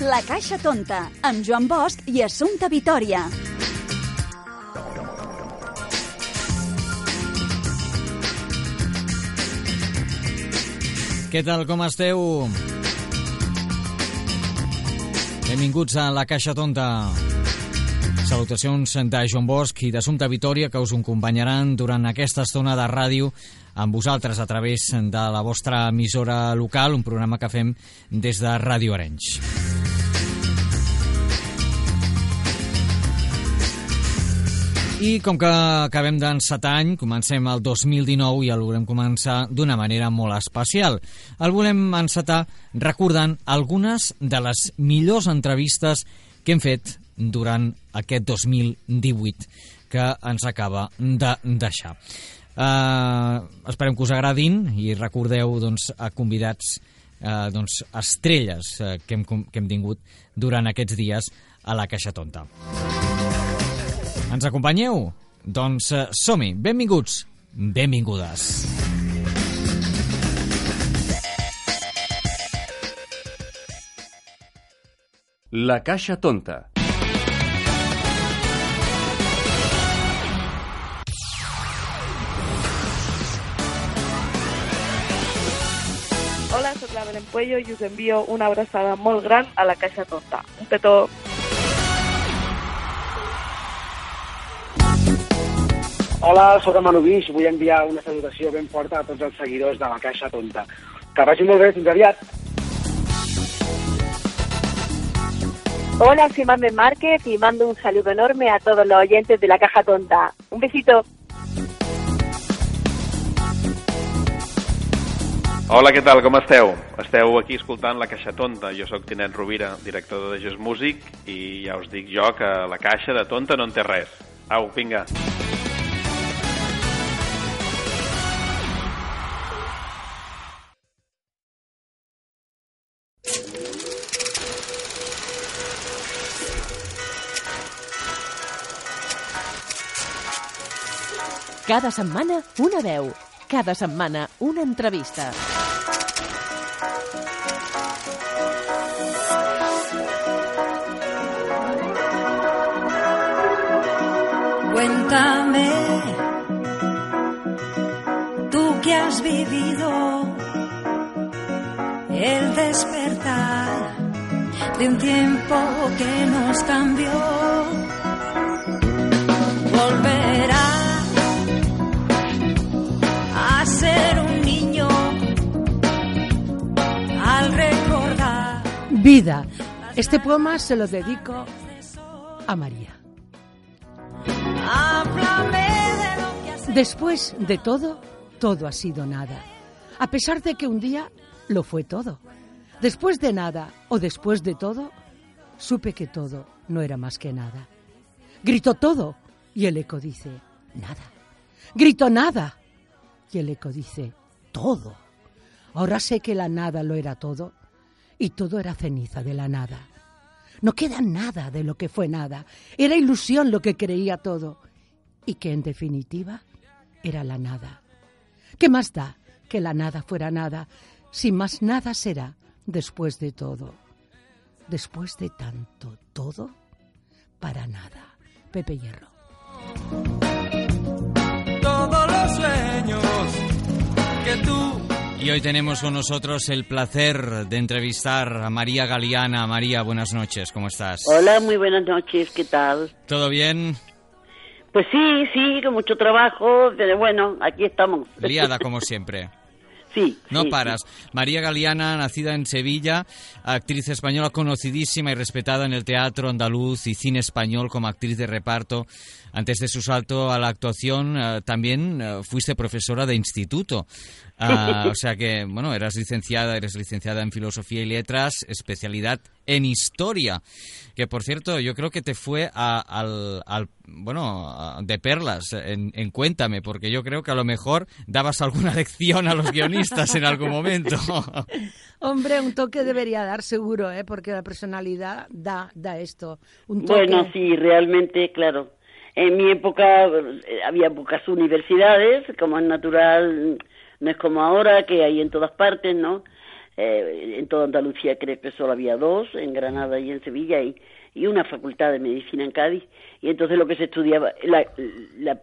La Caixa Tonta, amb Joan Bosch i Assumpta Vitoria. Què tal, com esteu? Benvinguts a La Caixa Tonta. Salutacions de Joan Bosch i d'Assumpta Vitoria que us acompanyaran durant aquesta estona de ràdio amb vosaltres a través de la vostra emissora local, un programa que fem des de Ràdio Arenys. I com que acabem d'encetar any, comencem el 2019 i el volem començar d'una manera molt especial. El volem encetar recordant algunes de les millors entrevistes que hem fet durant aquest 2018 que ens acaba de deixar. Uh, esperem que us agradin i recordeu doncs, a convidats uh, doncs, estrelles uh, que, hem, que hem tingut durant aquests dies a la Caixa Tonta. Ens acompanyeu? Doncs uh, som-hi. Benvinguts, benvingudes. La Caixa Tonta. Puello i us envio una abraçada molt gran a la Caixa Tonta. Un petó. Hola, sóc el Manu Guix. Vull enviar una salutació ben forta a tots els seguidors de la Caixa Tonta. Que vagi molt bé, fins aviat. Hola, soy Mamen Márquez y mando un saludo enorme a todos los oyentes de la Caja Tonta. Un besito. Hola, què tal? Com esteu? Esteu aquí escoltant La Caixa Tonta. Jo sóc Tinet Rovira, director de Just Music, i ja us dic jo que la caixa de tonta no en té res. Au, vinga. Cada setmana una veu. Cada setmana una entrevista. Cuéntame, tú que has vivido el despertar de un tiempo que nos cambió. Volverá Vida. Este poema se lo dedico a María. Después de todo, todo ha sido nada. A pesar de que un día lo fue todo. Después de nada o después de todo, supe que todo no era más que nada. Grito todo y el eco dice nada. Grito nada y el eco dice todo. Ahora sé que la nada lo era todo y todo era ceniza de la nada. No queda nada de lo que fue nada. Era ilusión lo que creía todo. Y que en definitiva era la nada. ¿Qué más da que la nada fuera nada si más nada será después de todo? Después de tanto todo, para nada. Pepe Hierro. Todos los sueños que tú Y hoy tenemos con nosotros el placer de entrevistar a María Galeana. María, buenas noches, ¿cómo estás? Hola, muy buenas noches, ¿qué tal? ¿Todo bien? Pues sí, sí, con mucho trabajo, pero bueno, aquí estamos. Liada como siempre. Sí. No sí, paras. María Galeana, nacida en Sevilla, actriz española conocidísima y respetada en el teatro andaluz y cine español como actriz de reparto. Antes de su salto a la actuación, eh, también eh, fuiste profesora de instituto. Ah, o sea que, bueno, eras licenciada, eres licenciada en Filosofía y Letras, especialidad en Historia. Que, por cierto, yo creo que te fue a- al, al- bueno, a- de perlas en, en Cuéntame, porque yo creo que a lo mejor dabas alguna lección a los guionistas en algún momento. Hombre, un toque debería dar seguro, ¿eh? porque la personalidad da, da esto. Un toque. Bueno, sí, realmente, claro. En mi época eh, había pocas universidades, como es natural, no es como ahora, que hay en todas partes, ¿no? Eh, en toda Andalucía creo que solo había dos, en Granada y en Sevilla, y, y una facultad de medicina en Cádiz. Y entonces lo que se estudiaba, la, la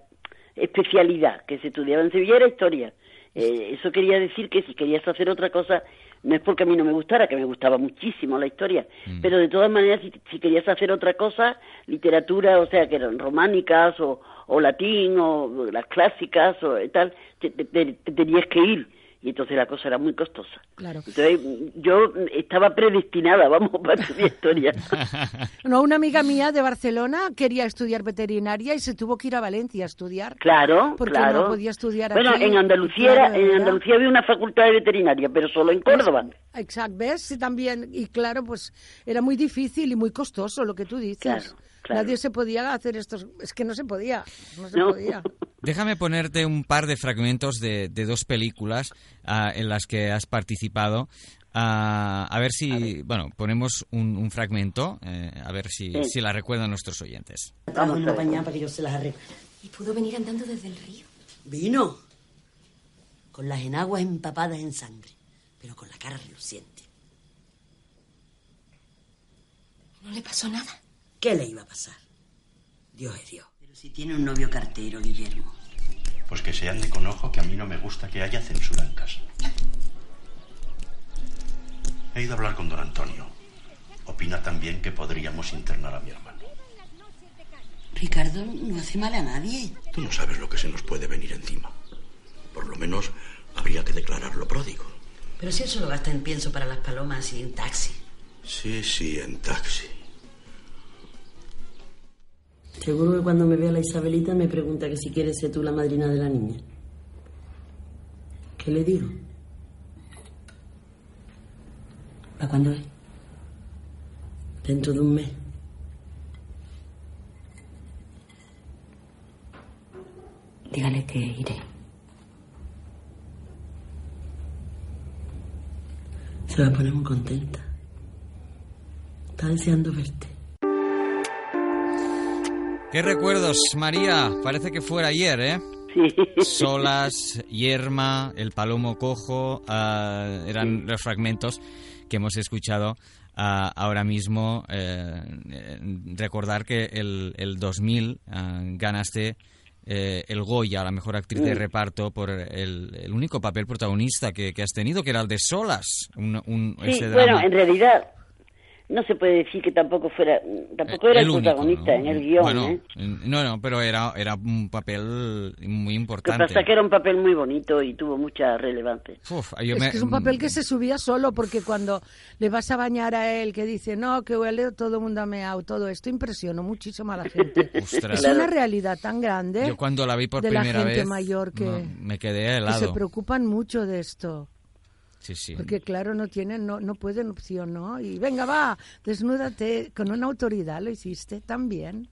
especialidad que se estudiaba en Sevilla era historia. Eh, eso quería decir que si querías hacer otra cosa, no es porque a mí no me gustara, que me gustaba muchísimo la historia, Mm. pero de todas maneras, si, si querías hacer otra cosa, literatura, o sea, que eran románicas o, o latín o las clásicas o tal, te, te- te- te tenías que ir. Y entonces la cosa era muy costosa. Claro. Entonces yo estaba predestinada, vamos, para estudiar historia. No, una amiga mía de Barcelona quería estudiar veterinaria y se tuvo que ir a Valencia a estudiar. Claro, Porque claro. no podía estudiar Bueno, aquí. en Andalucía, Claro, era- en. Andalucía había una facultad de veterinaria, pero solo en Córdoba. Exacto, ¿ves? Sí, también. Y claro, pues era muy difícil y muy costoso lo que tú dices. Claro, claro. Nadie se podía hacer estos... Es que no se podía, no se No. podía. Déjame ponerte un par de fragmentos de, de dos películas ah, en las que has participado. Ah, a ver si, bueno, ponemos un, un fragmento, eh, a ver si, Sí. si la recuerdan nuestros oyentes. Trajo una pañada para que yo se las arregle. ¿Y pudo venir andando desde el río? Vino. Con las enaguas empapadas en sangre, pero con la cara reluciente. ¿No le pasó nada? ¿Qué le iba a pasar? Dios es Dios. Pero si tiene un novio cartero, Guillermo. Pues que se ande con ojo que a mí no me gusta que haya censura en casa. He ido a hablar con don Antonio. Opina también que podríamos internar a mi hermano. Ricardo no hace mal a nadie. Tú no sabes lo que se nos puede venir encima. Por lo menos habría que declararlo pródigo. Pero si él solo gasta en pienso para las palomas y en taxi. Sí, sí, en taxi. Seguro que cuando me vea la Isabelita me pregunta que si quieres ser tú la madrina de la niña. ¿Qué le digo? ¿Para cuándo es? Dentro de un mes. Dígale que iré. Se va a poner muy contenta. Está deseando verte. ¿Qué recuerdos, María? Parece que fuera ayer, ¿eh? Solas, Yerma, El Palomo Cojo, ah, eran los fragmentos que hemos escuchado ah, ahora mismo. eh, eh, recordar que el, el 2000 ah, ganaste eh, el Goya, la mejor actriz de reparto, por el, el único papel protagonista que, que has tenido, que era el de Solas. Un, un- Sí, ese bueno, drama. en realidad no se puede decir que tampoco fuera, tampoco era el, único, protagonista ¿no? en el guion, Bueno, ¿eh? no, no, pero era, era un papel muy Lo que importante. pasa que era un papel muy bonito y tuvo mucha relevancia. Uf, yo Es me- que es un papel que se subía solo porque cuando le vas a bañar a él que dice no, que huele todo el mundo a meao, todo esto impresionó muchísimo a la gente. Ostras. Es una realidad tan grande Yo cuando la vi por de la primera gente vez mayor que, me quedé que se helado. preocupan mucho de esto. Sí, sí. Porque claro, no tienen, no, no pueden opción, ¿no? Y venga, va, desnúdate, con una autoridad lo hiciste también.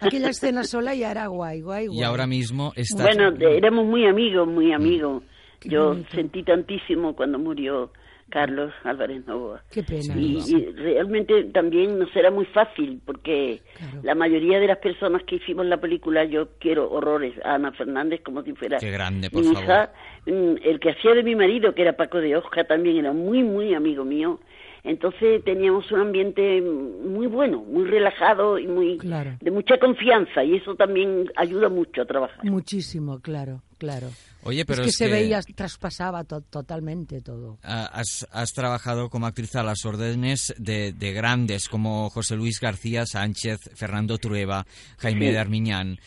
Aquella escena sola ya era guay, guay, guay. Y ahora mismo está... Bueno, éramos muy amigos, muy amigos. Qué Yo sentí tantísimo cuando murió Carlos Álvarez Novoa. Qué pena. Y, y realmente también nos era muy fácil porque la mayoría de las personas que hicimos la película, yo quiero horrores a Ana Fernández como si fuera Qué grande, por mi favor. hija. Mm, El que hacía de mi marido, que era Paco de Osca, también era muy, muy amigo mío. Entonces teníamos un ambiente muy bueno, muy relajado y muy Claro. de mucha confianza y eso también ayuda mucho a trabajar. Muchísimo, claro, claro. Oye, pero es que es se que- veía, traspasaba to- totalmente todo. Has, has trabajado como actriz a las órdenes de, de grandes como José Luis García Sánchez, Fernando Trueba, Jaime Sí. de Armiñán,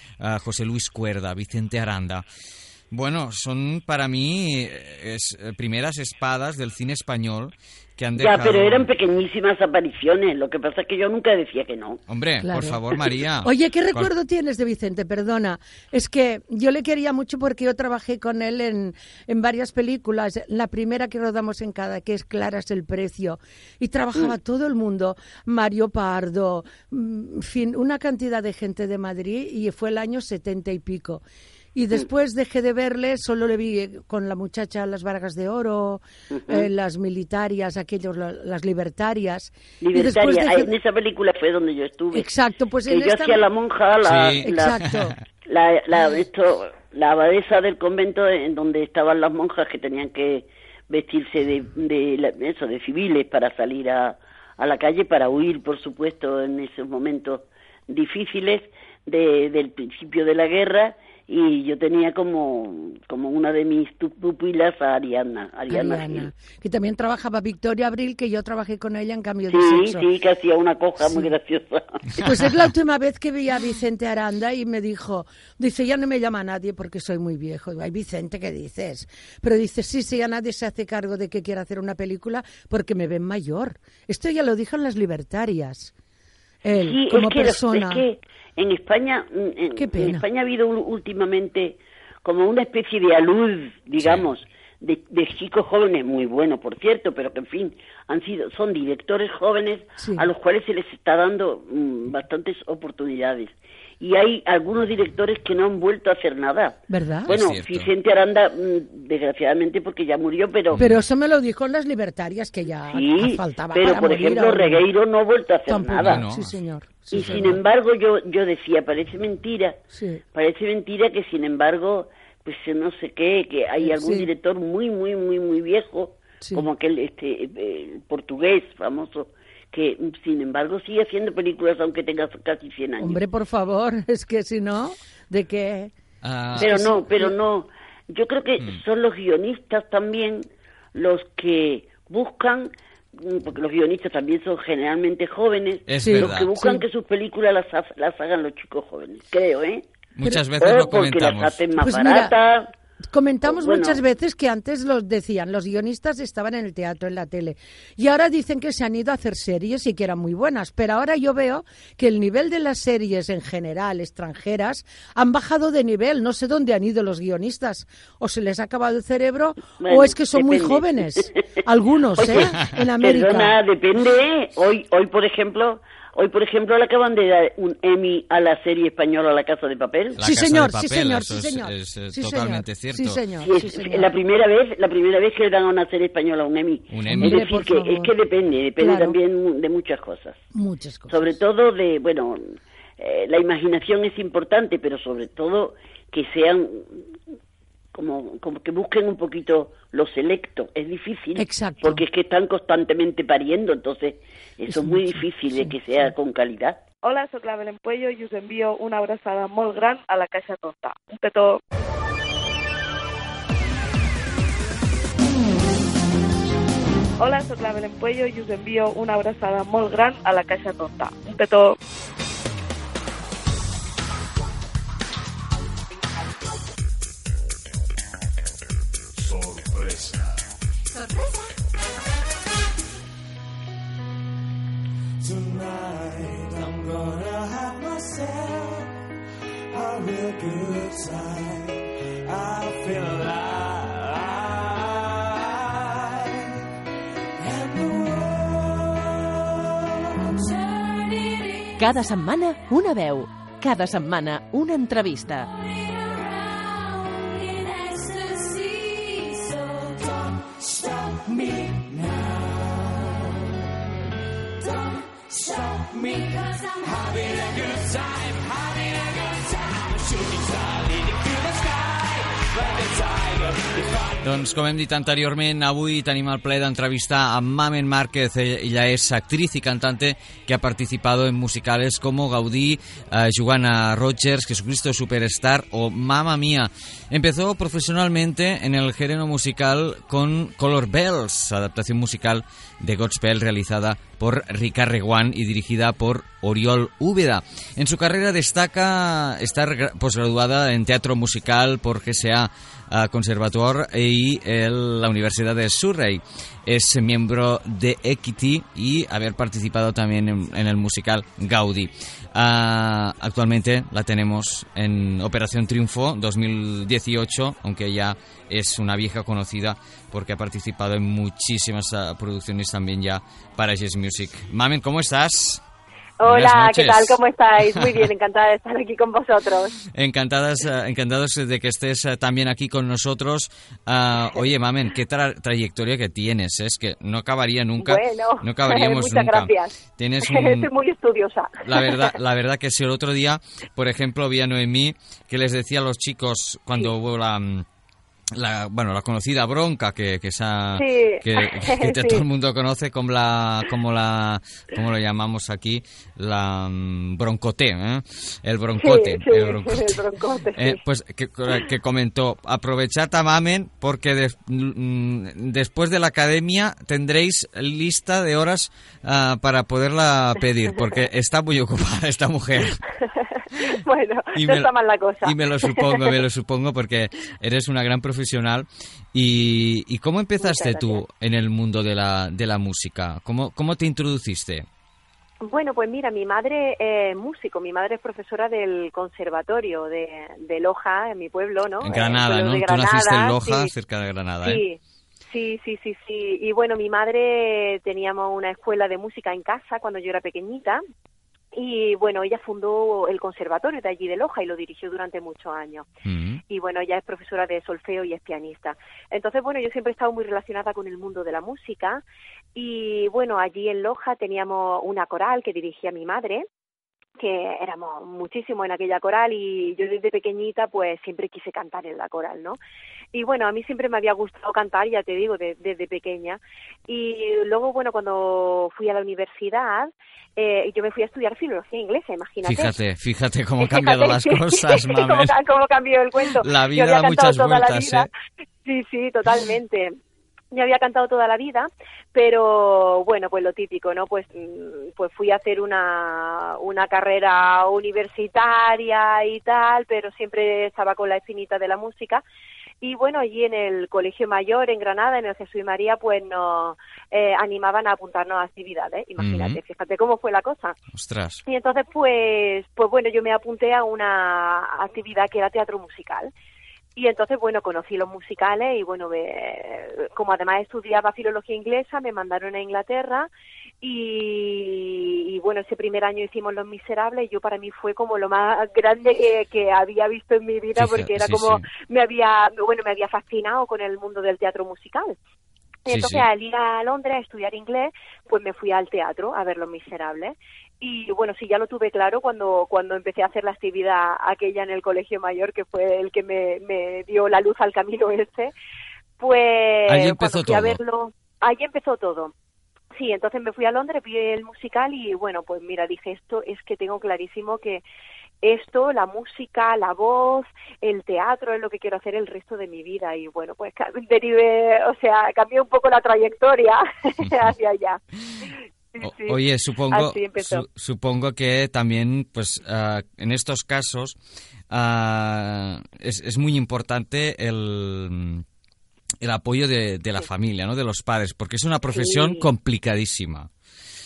José Luis Cuerda, Vicente Aranda. Bueno, son para mí eh, es, eh, primeras espadas del cine español que han Ya, pero eran pequeñísimas apariciones. Lo que pasa es que yo nunca decía que no. Hombre, Claro. por favor, María. Oye, ¿qué recuerdo tienes de Vicente? Perdona. Es que yo le quería mucho porque yo trabajé con él en, en varias películas. La primera que rodamos en cada, que es Clara es el precio. Y trabajaba Mm. todo el mundo. Mario Pardo, mm, en fin, una cantidad de gente de Madrid y fue el año setenta y pico. Y después dejé de verle, solo le vi eh, con la muchacha Las Vargas de Oro, eh, las militarias, aquellos, la- las libertarias. Y Libertaria. dejé- En esa película fue donde yo estuve. Exacto, pues que en yo esta- hacía la monja, la, Sí. la, Exacto. la, la- esto, la abadesa del convento en donde estaban las monjas que tenían que vestirse de, de la- eso, de civiles para salir a, a la calle, para huir, por supuesto, en esos momentos difíciles de- del principio de la guerra y yo tenía como, como una de mis pupilas a Ariana, Ariana, que también trabajaba Victoria Abril, que yo trabajé con ella en cambio de Sí, sexo. sí, que hacía una coja muy Sí. graciosa. Pues es la última vez que vi a Vicente Aranda y me dijo, dice, ya no me llama nadie porque soy muy viejo. Digo, Ay, Vicente, ¿qué dices? Pero dice, sí, sí, ya nadie se hace cargo de que quiera hacer una película porque me ven mayor. Esto ya lo dijo en Las Libertarias. Él, Sí, como es que, persona. es que en España, en. España ha habido últimamente como una especie de alud, digamos, de, de chicos jóvenes muy buenos, por cierto, pero que en fin han sido son directores jóvenes Sí. a los cuales se les está dando mm, bastantes oportunidades. Y hay algunos directores que no han vuelto a hacer nada. ¿Verdad? Bueno. Vicente Aranda, mm, desgraciadamente, porque ya murió, pero... Pero eso me lo dijo en Las Libertarias, que ya Sí, faltaba pero para por morir ejemplo, ahora. Regueiro no ha vuelto a hacer Tampoco. nada. Sí, señor. Sí, y sin embargo, yo, yo decía, parece mentira, Sí. parece mentira que sin embargo, pues no sé qué, que hay Eh, algún sí. director muy, muy, muy, muy viejo, Sí. como aquel este eh, portugués famoso, que sin embargo sigue haciendo películas aunque tenga casi 100 años. Hombre, por favor, es que si no, ¿de qué? Ah, pero no, pero no. Yo creo que Mm. son los guionistas también los que buscan, mm, porque los guionistas también son generalmente jóvenes, Es los verdad. que buscan Sí. que sus películas las, las hagan los chicos jóvenes, creo, ¿eh? Muchas veces lo porque las comentamos. hacen más Pues mira. Comentamos Bueno. muchas veces que antes los decían, los guionistas estaban en el teatro, en la tele, y ahora dicen que se han ido a hacer series y que eran muy buenas, pero ahora yo veo que el nivel de las series en general extranjeras han bajado de nivel, no sé dónde han ido los guionistas, o se les ha acabado el cerebro, Bueno, o es que son muy jóvenes, algunos, Oye, ¿eh? En América. Perdona, depende. ¿eh? Hoy, hoy por ejemplo, hoy por ejemplo le acaban de dar un Emmy a la serie española La Casa de Papel. La Sí, Casa de señor, sí, Papel, señor, eso sí, es- señor. es, eh, Sí, totalmente señor. cierto. Sí, señor. Sí, es sí, señor. la primera vez, la primera vez que le dan a una serie española un Emmy. Un Emmy. Es decir, que, es que depende, depende Claro. también de muchas cosas. Muchas cosas. Sobre todo de, bueno, eh, la imaginación es importante, pero sobre todo que sean como, como que busquen un poquito lo selecto. Es difícil. Exacto. Porque es que están constantemente pariendo, entonces eso Es es muy mucho, difícil sí, de que sea sí. con calidad. Hola, sóc la Belén Puello i us envio una abraçada molt gran a la Caixa Tonta. Un petó. Hola, sóc la Belén Puello i us envio una abraçada molt gran a la Caixa Tonta. Un petó. Gonna have myself a real good time. I feel alive. Cada setmana, una veu. Cada setmana, una entrevista. around in ecstasy. So don't stop me now. Me. Having a good time, having a good time. Shooting star through the sky. I Doncs, com hem dit anteriorment, avui tenim el ple d'entrevistar a Mamen Márquez. Ella es actriz y cantante que ha participado en musicales como Gaudí, eh, Joanna Rogers, Jesucristo Superstar o Mamma Mía. Empezó profesionalmente en el género musical con Color Bells, adaptación musical de Godspell realizada por Ricard Reguant y dirigida por Oriol Úbeda. En su carrera destaca estar gra- posgraduada en teatro musical por GSA uh, Conservatoire y la Universidad de Surrey. Es miembro de Equity y haber participado también en, el musical Gaudí. Ah, actualmente la tenemos en Operación Triunfo 2018, aunque ya es una vieja conocida porque ha participado en muchísimas ah, producciones también ya para Jazz Music. Mamen, ¿cómo estás? Hola, ¿qué tal? ¿Cómo estáis? Muy bien, encantada de estar aquí con vosotros. Encantadas, eh, encantados de que estés eh, también aquí con nosotros. Ah, oye, Mamen, qué tra- trayectoria que tienes. Es que no acabaría nunca. Bueno, no acabaríamos muchas nunca. gracias. Tienes un, Estoy muy estudiosa. La verdad, la verdad que si el otro día, por ejemplo, vi a Noemí que les decía a los chicos cuando hubo la, mm, la bueno la conocida bronca que que, esa, Sí. que, que Sí. todo el mundo conoce como la como la como lo llamamos aquí la mm, broncote, ¿eh? el broncote, Sí, el broncote. el broncote, Eh, pues que, comentó, aprovechad a Mamen porque mm, después de la academia tendréis lista de horas ah, para poderla pedir, porque está muy ocupada esta mujer. bueno, Y no me- está mal la cosa. Y me lo supongo, me lo supongo, porque eres una gran profesional. ¿Y, y cómo empezaste tú en el mundo de la, de la música? ¿Cómo, ¿Cómo te introduciste? Bueno, pues mira, mi madre es músico, mi madre es profesora del conservatorio de, de Loja, en mi pueblo, ¿no? En Eh, Granada, ¿no? de Tú naciste en Granada, Loja, sí. cerca de Granada, ¿eh? Sí, sí, sí, sí, sí. Y bueno, mi madre teníamos una escuela de música en casa cuando yo era pequeñita. Y bueno, ella fundó el conservatorio de allí de Loja y lo dirigió durante muchos años. Y bueno, ella es profesora de solfeo y es pianista. Entonces, bueno, yo siempre he estado muy relacionada con el mundo de la música. Y bueno, allí en Loja teníamos una coral que dirigía mi madre que éramos muchísimo en aquella coral y yo desde pequeñita pues siempre quise cantar en la coral, ¿no? Y bueno, a mí siempre me había gustado cantar, ya te digo, de- desde pequeña. Y luego, bueno, cuando fui a la universidad, eh, yo me fui a estudiar filología inglesa, imagínate. Fíjate, fíjate cómo han cambiado las cosas, cómo, mames. cómo cambió el cuento. La Yo vida había da cantado muchas toda la vueltas, vida. ¿eh? Sí, sí, totalmente. Yo había cantado toda la vida, pero bueno, pues lo típico, ¿no? Pues, mm, pues fui a hacer una, una carrera universitaria y tal, pero siempre estaba con la espinita de la música. Y bueno, allí en el Colegio Mayor, en Granada, en el Jesús y María, pues nos eh, animaban a apuntarnos a actividades. Imagínate, fíjate cómo fue la cosa. Ostras. Y entonces, pues, pues bueno, yo me apunté a una actividad que era teatro musical. Y entonces, bueno, conocí los musicales y bueno, me- como además estudiaba filología inglesa, me mandaron a Inglaterra y, y, bueno, ese primer año hicimos Los Miserables y yo para mí fue como lo más grande que, que había visto en mi vida porque era sí, como sí. me había, bueno, me había fascinado con el mundo del teatro musical. Y Sí, entonces sí. al ir a Londres a estudiar inglés, pues me fui al teatro a ver Los Miserables. Y bueno, sí, ya lo tuve claro cuando, cuando empecé a hacer la actividad aquella en el Colegio Mayor, que fue el que me, me dio la luz al camino este. Pues Ahí empezó a todo. verlo, ahí empezó todo. Sí, entonces me fui a Londres, vi el musical y bueno, pues mira, dije esto es que tengo clarísimo que esto, la música, la voz, el teatro es lo que quiero hacer el resto de mi vida y bueno, pues derivé, o sea, cambié un poco la trayectoria hacia allá. Sí, O- sí. Oye, supongo, su- supongo que también, pues, ah, en estos casos ah, es, es muy importante el, el apoyo de, de la familia, ¿no? De los padres, porque es una profesión Sí. complicadísima.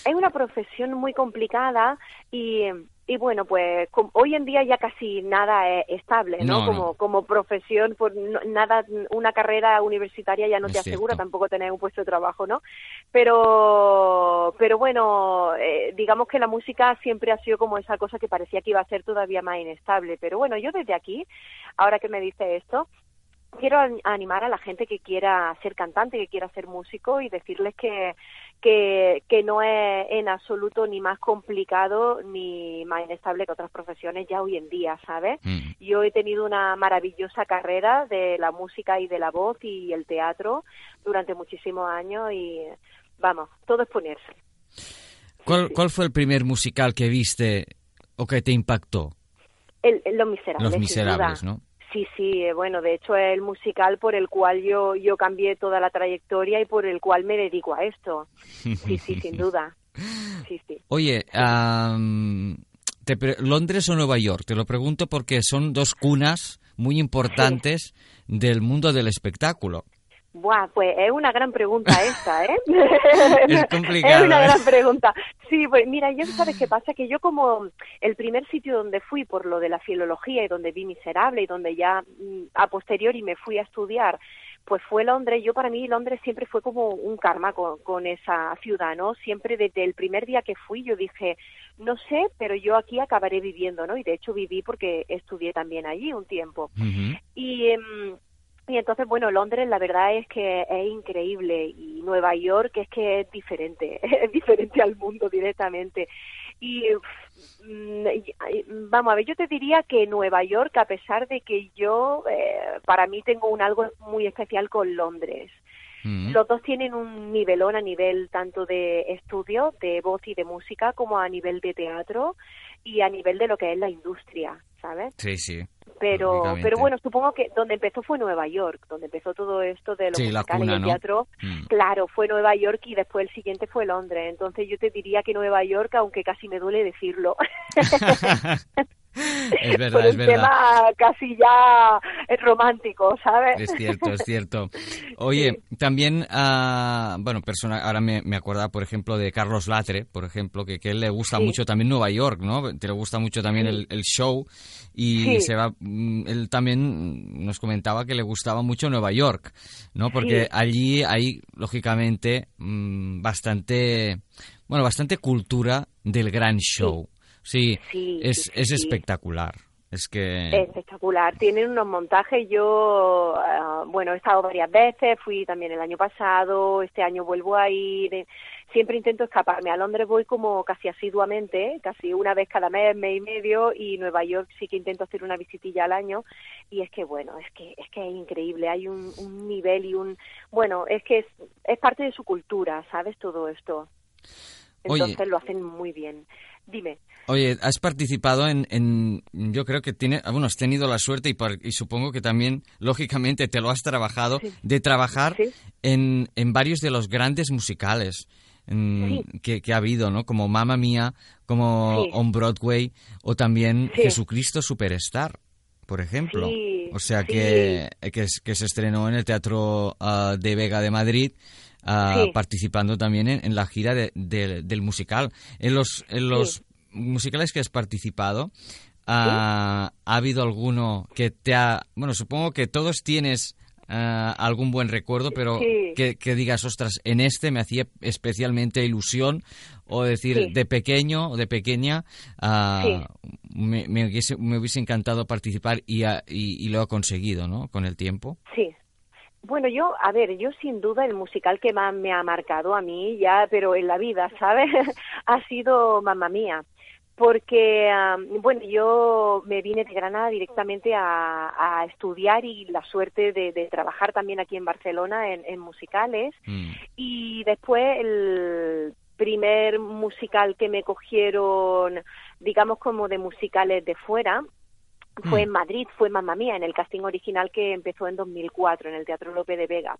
Es una profesión muy complicada y, y bueno, pues hoy en día ya casi nada es estable, ¿no? No, como, no. como profesión, pues no- nada, una carrera universitaria ya no te asegura cierto. tampoco tener un puesto de trabajo, ¿no? Pero, pero bueno, eh, digamos que la música siempre ha sido como esa cosa que parecía que iba a ser todavía más inestable. Pero bueno, yo desde aquí, ahora que me dice esto, quiero an- animar a la gente que quiera ser cantante, que quiera ser músico y decirles que, que, que no es en absoluto ni más complicado ni más inestable que otras profesiones ya hoy en día, ¿sabes? Mm. Yo he tenido una maravillosa carrera de la música y de la voz y el teatro durante muchísimos años y vamos, todo es ponerse. ¿Cuál, cuál fue el primer musical que viste o que te impactó? El, el- Los Miserables. Los Miserables. ¿no? Sí, sí, eh, bueno, de hecho es el musical por el cual yo, yo cambié toda la trayectoria y por el cual me dedico a esto. Sí, sí, sin duda. Sí, sí. Oye, am, te pre- ¿Londres o Nueva York? Te lo pregunto porque son dos cunas muy importantes del mundo del espectáculo. Buah, pues es una gran pregunta esta, ¿eh? Es complicado, Es una ¿eh? gran pregunta. Sí, pues mira, yo sabes qué pasa, que yo como el primer sitio donde fui por lo de la filología y donde vi Miserable y donde ya mm, a posteriori me fui a estudiar pues fue Londres. Yo para mí Londres siempre fue como un karma con, con esa ciudad, ¿no? Siempre desde el primer día que fui yo dije, no sé, pero yo aquí acabaré viviendo, ¿no? Y de hecho viví porque estudié también allí un tiempo. Y, em, y entonces, bueno, Londres la verdad es que es increíble y Nueva York es que es diferente, es diferente al mundo directamente. Y mm, y- vamos a ver, yo te diría que Nueva York, a pesar de que yo, eh, para mí tengo un algo muy especial con Londres. Mm. Los dos tienen un nivelón a nivel tanto de estudio, de voz y de música, como a nivel de teatro y a nivel de lo que es la industria, ¿sabes? Sí, sí. Pero, pero bueno, supongo que donde empezó fue Nueva York, donde empezó todo esto de los Sí, musicales y el ¿no? teatro. Mm. Claro, fue Nueva York y después el siguiente fue Londres. Entonces yo te diría que Nueva York, aunque casi me duele decirlo. Es por verdad, un es verdad. tema casi ya romántico, ¿sabes? Es cierto, es cierto. Oye, también, ah, bueno, persona, ahora me, me acordaba, por ejemplo, de Carlos Latre, por ejemplo, que, que él le gusta Sí. mucho también Nueva York, ¿no? Te le gusta mucho también Sí. el, el show y se va, mm, él también nos comentaba que le gustaba mucho Nueva York, ¿no? Porque Sí. allí hay, lógicamente, mm, bastante, bueno, bastante cultura del gran show. Sí, Sí, es, sí, es espectacular. Es que... Espectacular. Tienen unos montajes. Yo, ah, bueno, he estado varias veces, fui también el año pasado, este año vuelvo a ir. Siempre intento escaparme. A Londres voy como casi asiduamente, casi una vez cada mes, mes y medio, y Nueva York sí que intento hacer una visitilla al año. Y es que, bueno, es que es, que es increíble. Hay un, un nivel y un. Bueno, es que es, es parte de su cultura, ¿sabes? Todo esto. Oye. Entonces lo hacen muy bien. Dime. Oye, has participado en, en- yo creo que tiene, bueno, has tenido la suerte y, por- y supongo que también, lógicamente, te lo has trabajado, de trabajar en, en varios de los grandes musicales que, que ha habido, ¿no? Como Mamma Mía, como Sí. On Broadway, o también Sí. Jesucristo Superstar, por ejemplo. O sea, que, que, se estrenó en el Teatro ah, de Vega de Madrid, ah, participando también en, en la gira de- de- del musical. En los, en los musicales que has participado, ah, ¿ha habido alguno que te ha... Bueno, supongo que todos tienes ah, algún buen recuerdo, pero Sí. que, que digas, ostras, en este me hacía especialmente ilusión, o decir, Sí. de pequeño o de pequeña, ah, Sí. me, me hubiese, me hubiese encantado participar y, ah, y, y lo he conseguido, ¿no? Con el tiempo. Sí. Bueno, yo, a ver, yo sin duda el musical que más me ha marcado a mí ya, pero en la vida, ¿sabes? ha sido Mamma Mía. Porque, am, bueno, yo me vine de Granada directamente a, a estudiar y la suerte de, de trabajar también aquí en Barcelona en, en musicales. Y después el primer musical que me cogieron, digamos como de musicales de fuera, fue Mm. en Madrid, fue Mamma Mía, en el casting original que empezó en 2004 en el Teatro Lope de Vega.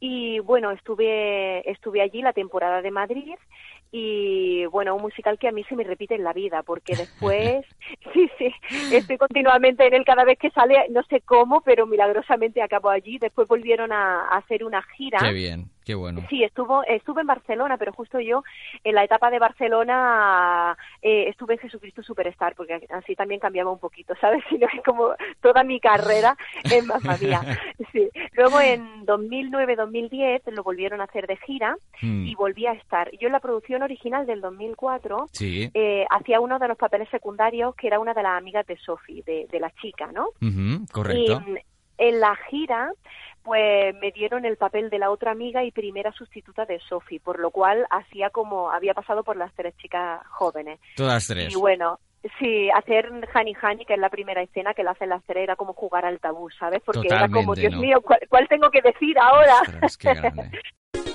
Y bueno, estuve, estuve allí la temporada de Madrid y bueno, un musical que a mí se me repite en la vida porque después, sí, sí, estoy continuamente en él cada vez que sale, no sé cómo, pero milagrosamente acabo allí. Después volvieron a, a hacer una gira. Qué bien, qué bueno. Sí, estuvo, estuve en Barcelona, pero justo yo en la etapa de Barcelona eh, estuve en Jesucristo Superstar, porque así también cambiaba un poquito, ¿sabes? Sino es como toda mi carrera en Mamma Mía. Sí. Luego en 2009-2010 lo volvieron a hacer de gira Mm. y volví a estar. Yo en la producción original del 2004 Sí. eh, hacía uno de los papeles secundarios que era una de las amigas de Sophie, de, de la chica, ¿no? Correcto. Y mm, en la gira, pues me dieron el papel de la otra amiga y primera sustituta de Sophie, por lo cual hacía como había pasado por las tres chicas jóvenes. Todas tres. Y bueno, sí, hacer Hani Hani, que es la primera escena que la hacen las tres, era como jugar al tabú, ¿sabes? Porque era como, Dios ¿no? mío, ¿cuál, cuál tengo que decir ahora? Ostras, qué grande.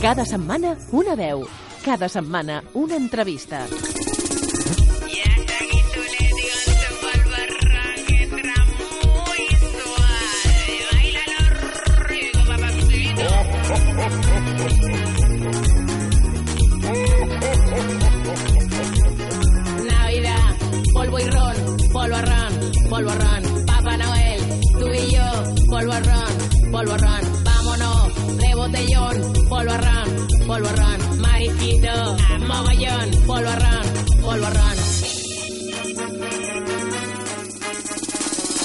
Cada setmana, una veu. Cada setmana, una entrevista. Navidad, polvo y ron, polvo a ron, polvo a ron. Papá Noel, tú y yo, polvo a ron, polvo a ron. Botellón, polvo a ron, polvo a ron. Mariquito, amor. mogollón, polvo ron, polvo ron.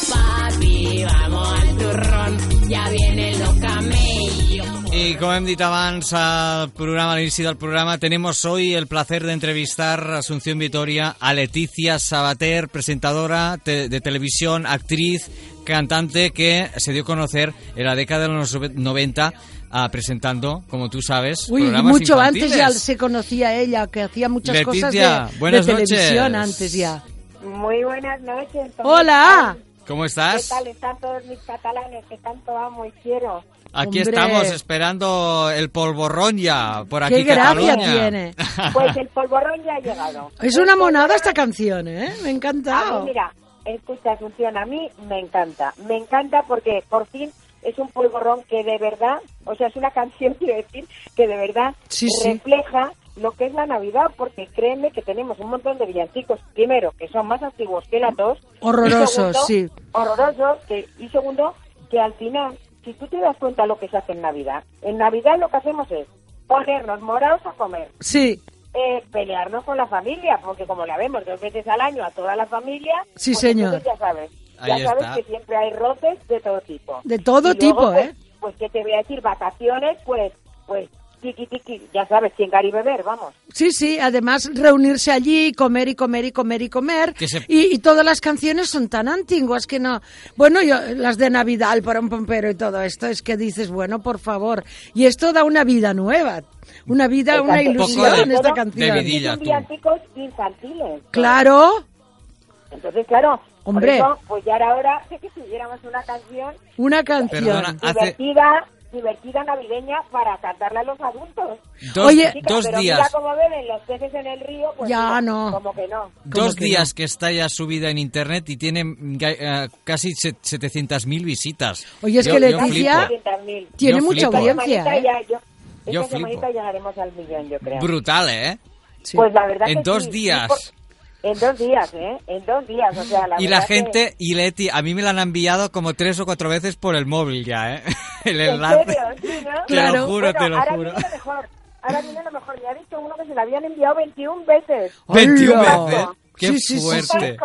Papi, vamos al turrón, ya vienen los camellos. Y como hem dit abans al programa, al inicio del programa, tenemos hoy el placer de entrevistar a Asunción Vitoria a Leticia Sabater, presentadora de televisión, actriz, cantante que se dio a conocer en la década de los 90 ah, presentando, como tú sabes, Uy, programas mucho antes ya se conocía ella, que hacía muchas cosas Leticia, de, de buenas televisión noches. antes ya. Muy buenas noches. ¿cómo Hola. ¿Cómo ¿Qué estás? tal están todos mis catalanes que tanto amo y quiero? Aquí Hombre. estamos esperando el polvorrón ya, por aquí Qué gracia Cataluña. tiene. Pues el polvorón ya ha llegado. Es una monada esta canción, ¿eh? Me ha A encantado. mí, mira, escucha, Asunción, a mí me encanta. Me encanta porque por fin es un polvorón que de verdad, o sea, es una canción, quiero decir, que de verdad Sí, sí. refleja lo que es la Navidad, porque créeme que tenemos un montón de villancicos, primero, que son más antiguos que la tos. y Horrorosos, segundo, sí. Horrorosos, que, y segundo, que al final, si tú te das cuenta lo que se hace en Navidad, en Navidad lo que hacemos es ponernos morados a comer, Sí, eh, pelearnos con la familia, porque como la vemos dos veces al año a toda la familia, Sí, pues señor. ya sabes, Ahí ya sabes está. que siempre hay roces de todo tipo. De todo luego, tipo, pues, ¿eh? Pues qué te voy a decir, vacaciones, pues, pues, tiki tiki, ya sabes, chingar y beber, vamos. sí, sí. Además, reunirse allí, comer y comer y comer y comer. Que se- Y, y todas las canciones son tan antiguas que no. Bueno, yo, las de Navidad, el porón pompero y todo esto, es que dices, bueno, por favor. Y esto da una vida nueva. Una vida, una ilusión Un de- esta de canción. vidilla. Son tú. villancicos infantiles. Claro. Entonces, claro, Hombre. por eso, pues ya era hora de que tuviéramos una canción Una canción. Perdona, hace divertida, divertida navideña para cantarla a los adultos. dos, Oye, Chicas, dos pero días. mira cómo beben los peces en el río, pues Ya mira, no. Como que no. Dos que días que está ya subida en internet y tiene eh, casi se- 700.000 visitas. Oye, es Yo- que Leticia- flipo. 300.000. Tiene Yo mucha audiencia, Esta ¿eh? semanita ya- yo- esta Yo flipo. semanita llegaremos al millón, yo creo. Brutal, ¿eh? Sí. Pues la verdad En que dos sí, días. En dos días, ¿eh? En dos días, o sea, la y la verdad que- gente, y Leti, a mí me la han enviado como tres o cuatro veces por el móvil ya, ¿eh? El ¿En enlace. serio? Sí, ¿no? Te lo juro, Bueno, te lo ahora juro. Viene lo mejor. Ahora viene lo mejor. Me ha dicho uno que se la habían enviado 21 veces. 21 ¡Hola! veces. Qué Sí, sí, sí, fuerte.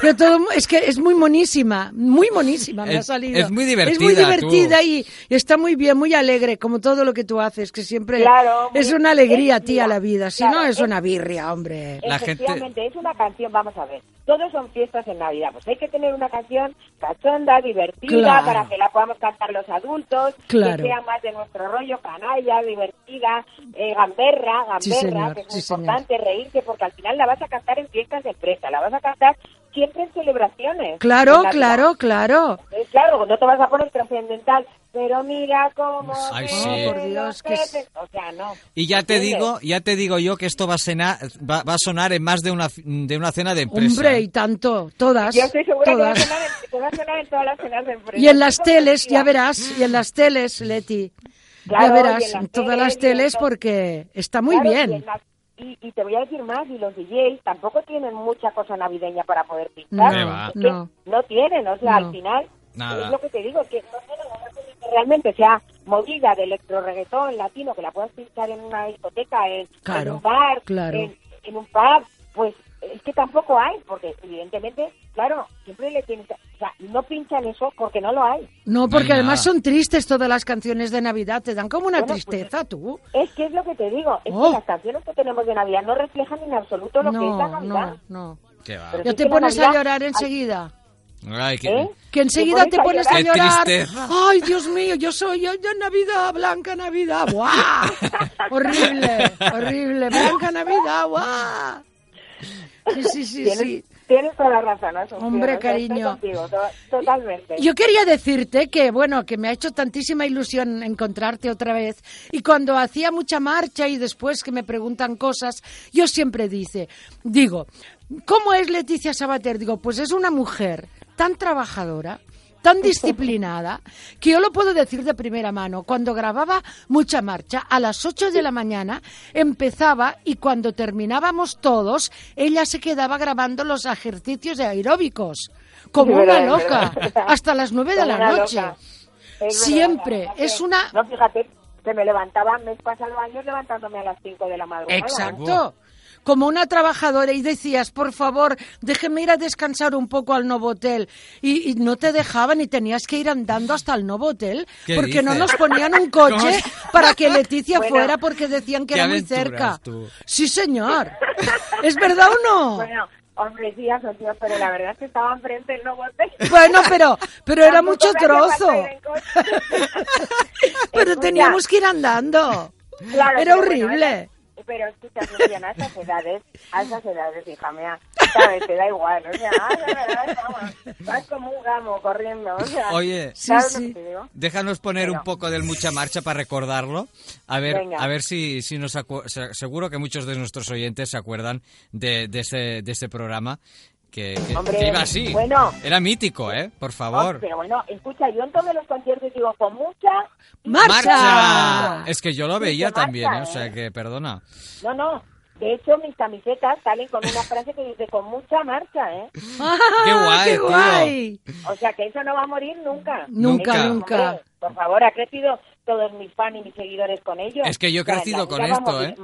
Pero todo, es que es muy monísima, muy monísima me Es- ha salido. es muy divertida, Es muy divertida y, y está muy bien, muy alegre, como todo lo que tú haces, que siempre Claro, es una alegría, es- tía, mira, la vida. Si claro, no, es es- una birria, hombre. La gente- Efectivamente, es una canción, vamos a ver. Todos son fiestas en Navidad. Pues hay que tener una canción cachonda, divertida, Claro. para que la podamos cantar los adultos, Claro. que sea más de nuestro rollo, canalla, divertida, eh, gamberra, gamberra, Sí, señor, que es sí, muy señor. importante reírse, porque al final la vas a cantar en fiestas de empresa, la vas a cantar siempre en celebraciones. Claro, en claro, claro. Eh, claro, no te vas a poner trascendental, pero mira cómo... Ay, sí. Por Dios, que. O sea, no. Y ya te ¿Entiendes? digo, ya te digo yo que esto va a, cenar- va, va a sonar en más de una, de una cena de empresa. Hombre, y tanto, todas, Yo estoy segura que va a, todas. sonar en, que va a sonar en todas las cenas de empresa. Y en las teles, ya verás, y en las teles, Leti. Claro, ya y verás, en las en todas las teles, y porque está muy Claro, Y, bien. en las- y- y te voy a decir más, y los DJs tampoco tienen mucha cosa navideña para poder pintar. No, va. Es que no. no tienen, o sea, No. al final, Nada. es lo que te digo, que no tienen una cosa que realmente sea movida de electro reggaetón latino, que la puedas pinchar en una discoteca, en, en un bar, claro. en, en un pub, pues es que tampoco hay, porque evidentemente, claro, siempre le tienes que- o sea, no pinchan eso porque no lo hay. No, porque hay además son tristes todas las canciones de Navidad, te dan como una Bueno, pues, tristeza, tú. Es que es lo que te digo, es Oh. que las canciones que tenemos de Navidad no reflejan en absoluto lo que es la Navidad. no, no. Qué va. Pero Ya sí te que la pones a llorar enseguida. Ay, qué- ¿Eh? Que enseguida te pones a llorar. tristeza. Ay, Dios mío, yo soy yo, yo Navidad, Blanca Navidad. ¡Buah! horrible, horrible. Blanca Navidad, ¡buah! Sí, sí, sí, Tienes, sí. tienes toda la razón, Asunción, Hombre, cariño. contigo, totalmente. Yo quería decirte que, bueno, que me ha hecho tantísima ilusión encontrarte otra vez. Y cuando hacía mucha marcha y después que me preguntan cosas, yo siempre dice, digo, ¿cómo es Leticia Sabater? Digo, pues es una mujer tan trabajadora, tan disciplinada, que yo lo puedo decir de primera mano. Cuando grababa mucha marcha, a las 8 de la mañana empezaba y cuando terminábamos todos, ella se quedaba grabando los ejercicios de aeróbicos. Como una loca, hasta las 9 de la noche. loca. Siempre, es una... No, fíjate, que me levantaba, me he pasado años levantándome a las 5 de la madrugada. Exacto. Como una trabajadora y decías, por favor, déjeme ir a descansar un poco al Novotel. Y, y no te dejaban y tenías que ir andando hasta el Novotel ¿Qué porque no nos ponían un ¿Cómo coche para que Leticia Bueno. fuera porque decían que era muy cerca. tú. Sí, señor. ¿Es verdad o no? Bueno, hombre, sí, pero la verdad es que estaba enfrente el nuevo hotel. Bueno, pero, pero era mucho trozo. Pero Escucha, teníamos que ir andando. claro, Era bueno, horrible. era- pero escucha, Luciana, a esas edades, a esas edades, hija mía, sabes, te da igual, o sea, vamos, vas como un gamo corriendo, o sea, Oye, ¿sabes lo que te digo? Déjanos poner un poco del Mucha Marcha para recordarlo. A ver, Venga. a ver si, si nos acu- se- seguro que muchos de nuestros oyentes se acuerdan de, de ese, de ese programa que, que- Hombre, que iba así. bueno. Era mítico, ¿eh? Por Oh, favor. pero bueno, escucha, yo en todos los conciertos digo con mucha... ¡Marcha! Es que yo lo veía marcha, también, ¿eh? O ¿eh? sea que, perdona. No, no, de hecho mis camisetas salen con una frase que dice con mucha marcha, ¿eh? ¡Qué guay, ¡Qué tío! guay! O sea que eso no va a morir nunca. Nunca, nunca. hombre, por favor, ha crecido todos mis fans y mis seguidores con ellos. Es que yo he O sea, crecido con esto. ¿eh?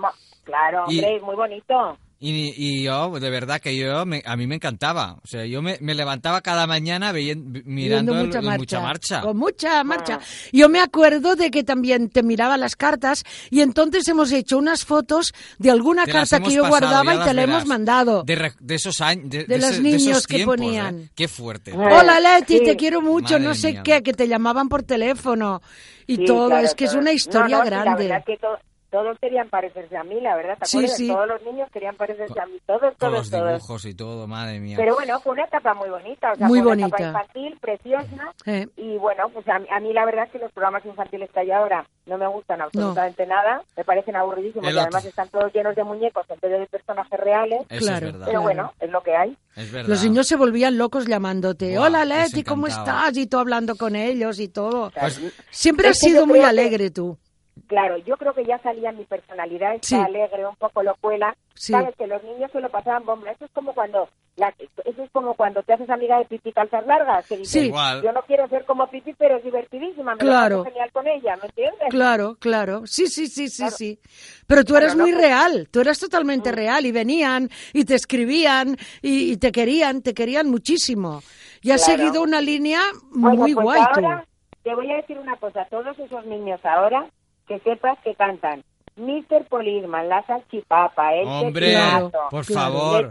Claro, Y- hombre, es muy bonito. Y, y yo, de verdad que yo, me- a mí me encantaba. O sea, yo me, me levantaba cada mañana veien- mirando mucha el marcha. Mucha Marcha. Con mucha marcha. Yo me acuerdo de que también te miraba las cartas y entonces hemos hecho unas fotos de alguna Te carta que yo pasado, guardaba y te la hemos mandado. De, re- de esos años. De, De los ese- niños esos que tiempos, ponían. ¿eh? Qué fuerte. Hola Leti, sí. te quiero mucho, Madre no sé mía. qué, que te llamaban por teléfono y Sí, todo, claro, es que es todo. una historia No, no, sí, La grande. verdad que to- todos querían parecerse a mí, la verdad, ¿te Sí, sí. Todos los niños querían parecerse a mí, todos, Con todos, los todos. dibujos y todo, madre mía. Pero bueno, fue una etapa muy bonita, o sea, Muy fue una etapa bonita. infantil, preciosa, Eh. y bueno, pues a mí, a mí la verdad es que los programas infantiles que hay ahora no me gustan absolutamente nada, me parecen aburridísimos y además están todos llenos de muñecos en vez de personajes reales, Eso Claro, es verdad. pero bueno, es lo que hay. Es verdad. Los niños se volvían locos llamándote. Hola Leti, ¿cómo estás? Y tú hablando con ellos y todo. Pues- Siempre has sido muy alegre tú. Claro, yo creo que ya salía mi personalidad, está Sí. alegre, un poco locuela. Sí. Sabes que los niños se lo pasaban bomba. Eso es como cuando la- eso es como cuando te haces amiga de Pipi calzas largas, que dices, Sí. Igual. yo no quiero ser como Pipi, pero es divertidísima, me Claro. lo paso genial con ella, ¿me entiendes? Claro, claro. Sí, sí, sí, sí, Claro. sí. Pero tú Pero eres no muy real, tú eras totalmente real y venían y te escribían y, y te querían, te querían muchísimo. Y has Claro. seguido una línea Bueno, muy pues guay tú. ahora te voy a decir una cosa, todos esos niños ahora, que sepas que cantan Mr. Policeman, La Salchipapa, El Hombre, Tequilazo, por favor.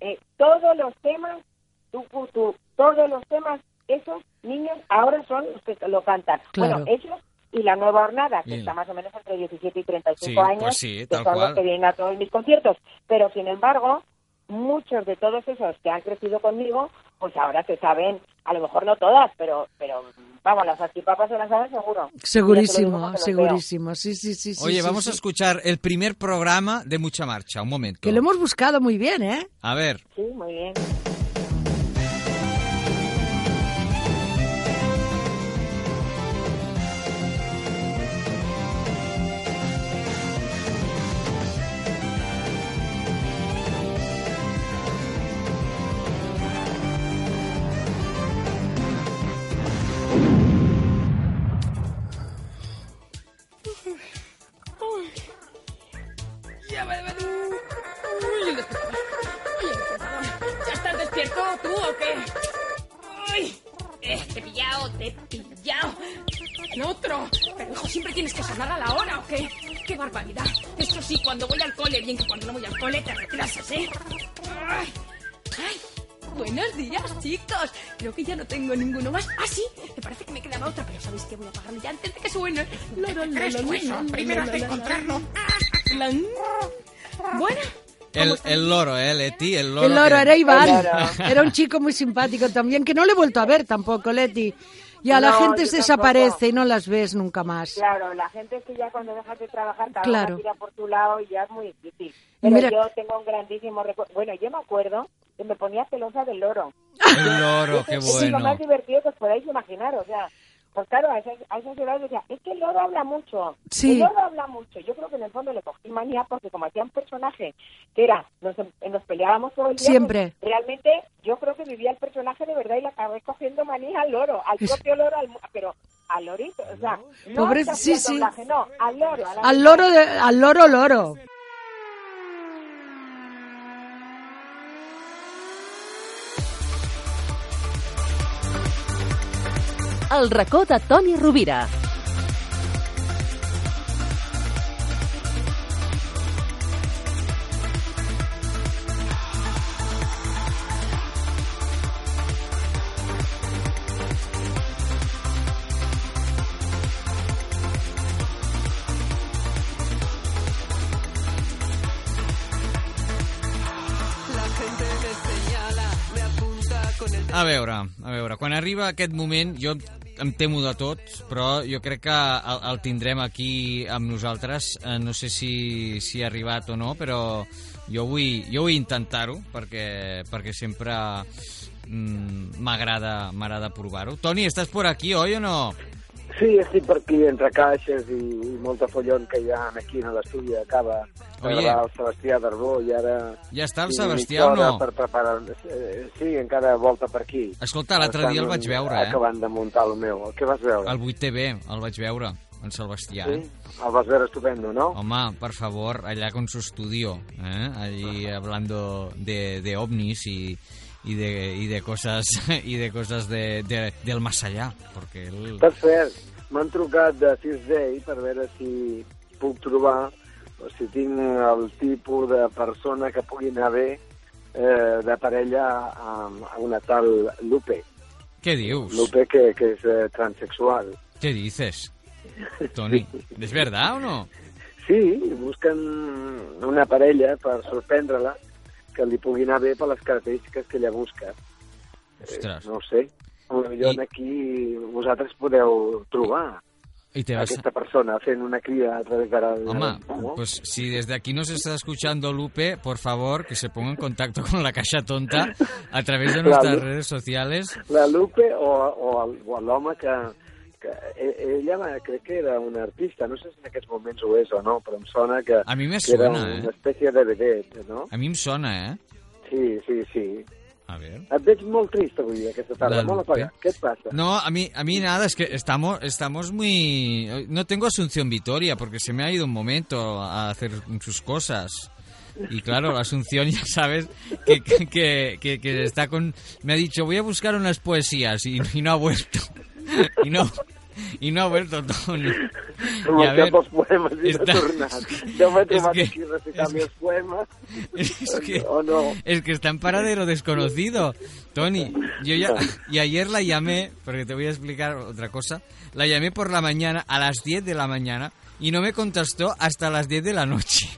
Eh, todos los temas, tú, tú, todos los temas, esos niños ahora son los que lo cantan. Claro. Bueno, ellos y la nueva hornada, que Bien. está más o menos entre 17 y 35 Sí, años, pues sí, que son cual. los que vienen a todos mis conciertos. Pero, sin embargo, muchos de todos esos que han crecido conmigo, pues ahora se saben, a lo mejor no todas, pero, pero vamos, las salchipapas se las saben seguro. Segurísimo, segurísimo. Sí, sí, sí. sí, Oye, sí, vamos sí. a escuchar el primer programa de Mucha Marcha. Un momento. Que lo hemos buscado muy bien, ¿eh? A ver. Sí, muy bien. Leti? El loro. El loro que- era Iván. Era un chico muy simpático también, que no le he vuelto a ver tampoco, Leti. Y a la No, gente se tampoco. desaparece y no las ves nunca más. Claro, la gente es que ya cuando dejas de trabajar, cada Claro. tira por tu lado y ya es muy difícil. Pero mira- yo tengo un grandísimo recuerdo. Bueno, yo me acuerdo que me ponía celosa del loro. El loro, qué Es lo bueno. más divertido que os podáis imaginar, o sea, pues claro, a esas, a esas edades decía, es que el loro habla mucho, Sí. el loro habla mucho. Yo creo que en el fondo le cogí manía porque como hacía un personaje que era, nos, nos peleábamos todo el día, Siempre. pues, realmente yo creo que vivía el personaje de verdad y le acabé cogiendo manía al loro, al propio loro, al pero al lorito, o sea, no Pobre- sí, sí. doblaje, no, al loro. Al loro, de, al loro, loro. El racó de Toni Rovira. Veure, a veure, quan arriba aquest moment, jo em temo de tot, però jo crec que el, el tindrem aquí amb nosaltres. Eh, no sé si, si ha arribat o no, però jo vull, jo vull intentar-ho, perquè, perquè sempre mm, m'agrada m'agrada provar-ho. Toni, estàs por aquí, oi o no? Sí, estic per aquí entre caixes i, i molta follon que hi ha aquí a l'estudi. Acaba de Oye. gravar el Sebastià Darbó i ara... Ja està el Sebastià o no? Per preparar... Sí, encara volta per aquí. Escolta, l'altre dia el vaig veure, eh? Acabant de muntar el meu. El que vas veure? El 8TV, el vaig veure, en Sebastià. Sí? Eh? El vas veure estupendo, ¿no? Home, por favor, allá con su estudio, ¿eh? allí hablando de, de ovnis y, y de, y de cosas y de cosas de, de- del más allá, porque él... Per cert, m'han trucat de First Day per veure si puc trobar o si tinc el tipus de persona que pugui anar bé eh, de parella amb a una tal Lupe. ¿Qué dius? Lupe que, que és eh, transexual. ¿Qué dices? Tony, ¿es verdad o no? Sí, busquen una parella per sorprendre-la que li pugui anar bé per les característiques que ella busca. Ostres. No ho sé. Potser aquí vosaltres podeu trobar Y te vas... aquesta persona fent una crida a través de la... Hombre, ¿no? pues si desde aquí nos está escuchando Lupe, por favor, que se ponga en contacto con la Caixa Tonta a través de nuestras Claro. redes sociales. La Lupe o, o, o l'home que, que... e- Ella va- crec que era una artista, no sé si en aquests moments ho és o no, però em sona que, A mi me que era suena, una eh? espècie de vedet, no? A mí me suena, ¿eh? Sí, sí, sí. A ver. Et veig molt trist avui, aquesta tarda, La molt apagat. Què et passa? No, a mí, a mí nada, es que estamos, estamos muy... No tengo Asunción Vitoria porque se me ha ido un momento a hacer sus cosas. Y claro, la Asunción ya sabes que, que, que, que- que está con... Me ha dicho, voy a buscar unas poesías y, y no ha vuelto. Y no, y no ha vuelto, Toni. El a està- està... tornat. Jo m'he És trobat que- aquí recitant els poemes. Es que, O no. es que está en paradero desconocido. Tony, yo ya, y ayer la llamé, porque te voy a explicar otra cosa, la llamé por la mañana, a las 10 de la mañana, y no me contestó hasta las 10 de la noche.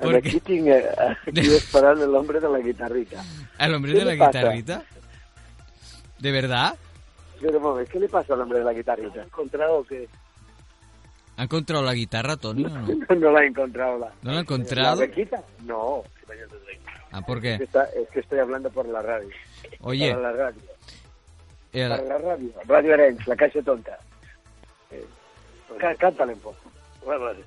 Porque Aquí tinc eh, aquí esperant l'hombre de la guitarrita. al hombre ¿Qué de la pasa? guitarrita, ¿de verdad? Espera un moment, què li passa a l'hombre de la guitarrita? ¿Ha encontrado que ¿Ha encontrado la guitarra, Tony, o no? no la ha encontrado? La, ¿No la ha encontrado? ¿La Bequita? No. Ah, ¿por Es que, qué? está- es que estoy hablando por la radio. Oye. Para la radio. El- Para la radio. Radio Arenys, la caixa tonta. Eh, cá- cántale un poco. Vale.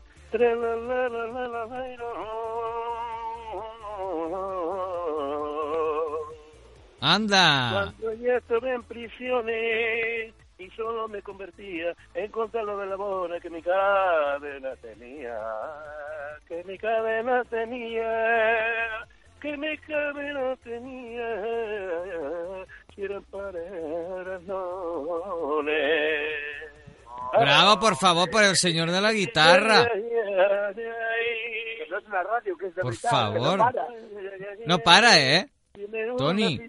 ¡Anda! Cuando ya estuve en prisiones y solo me convertía en contra lo de la bola que mi cadena tenía, que mi cadena tenía, que mi cadena tenía, quieren parar no Bravo, por favor, por el señor de la guitarra. Que no es una radio, que es de Por que favor. No para. No para, ¿eh? Tony.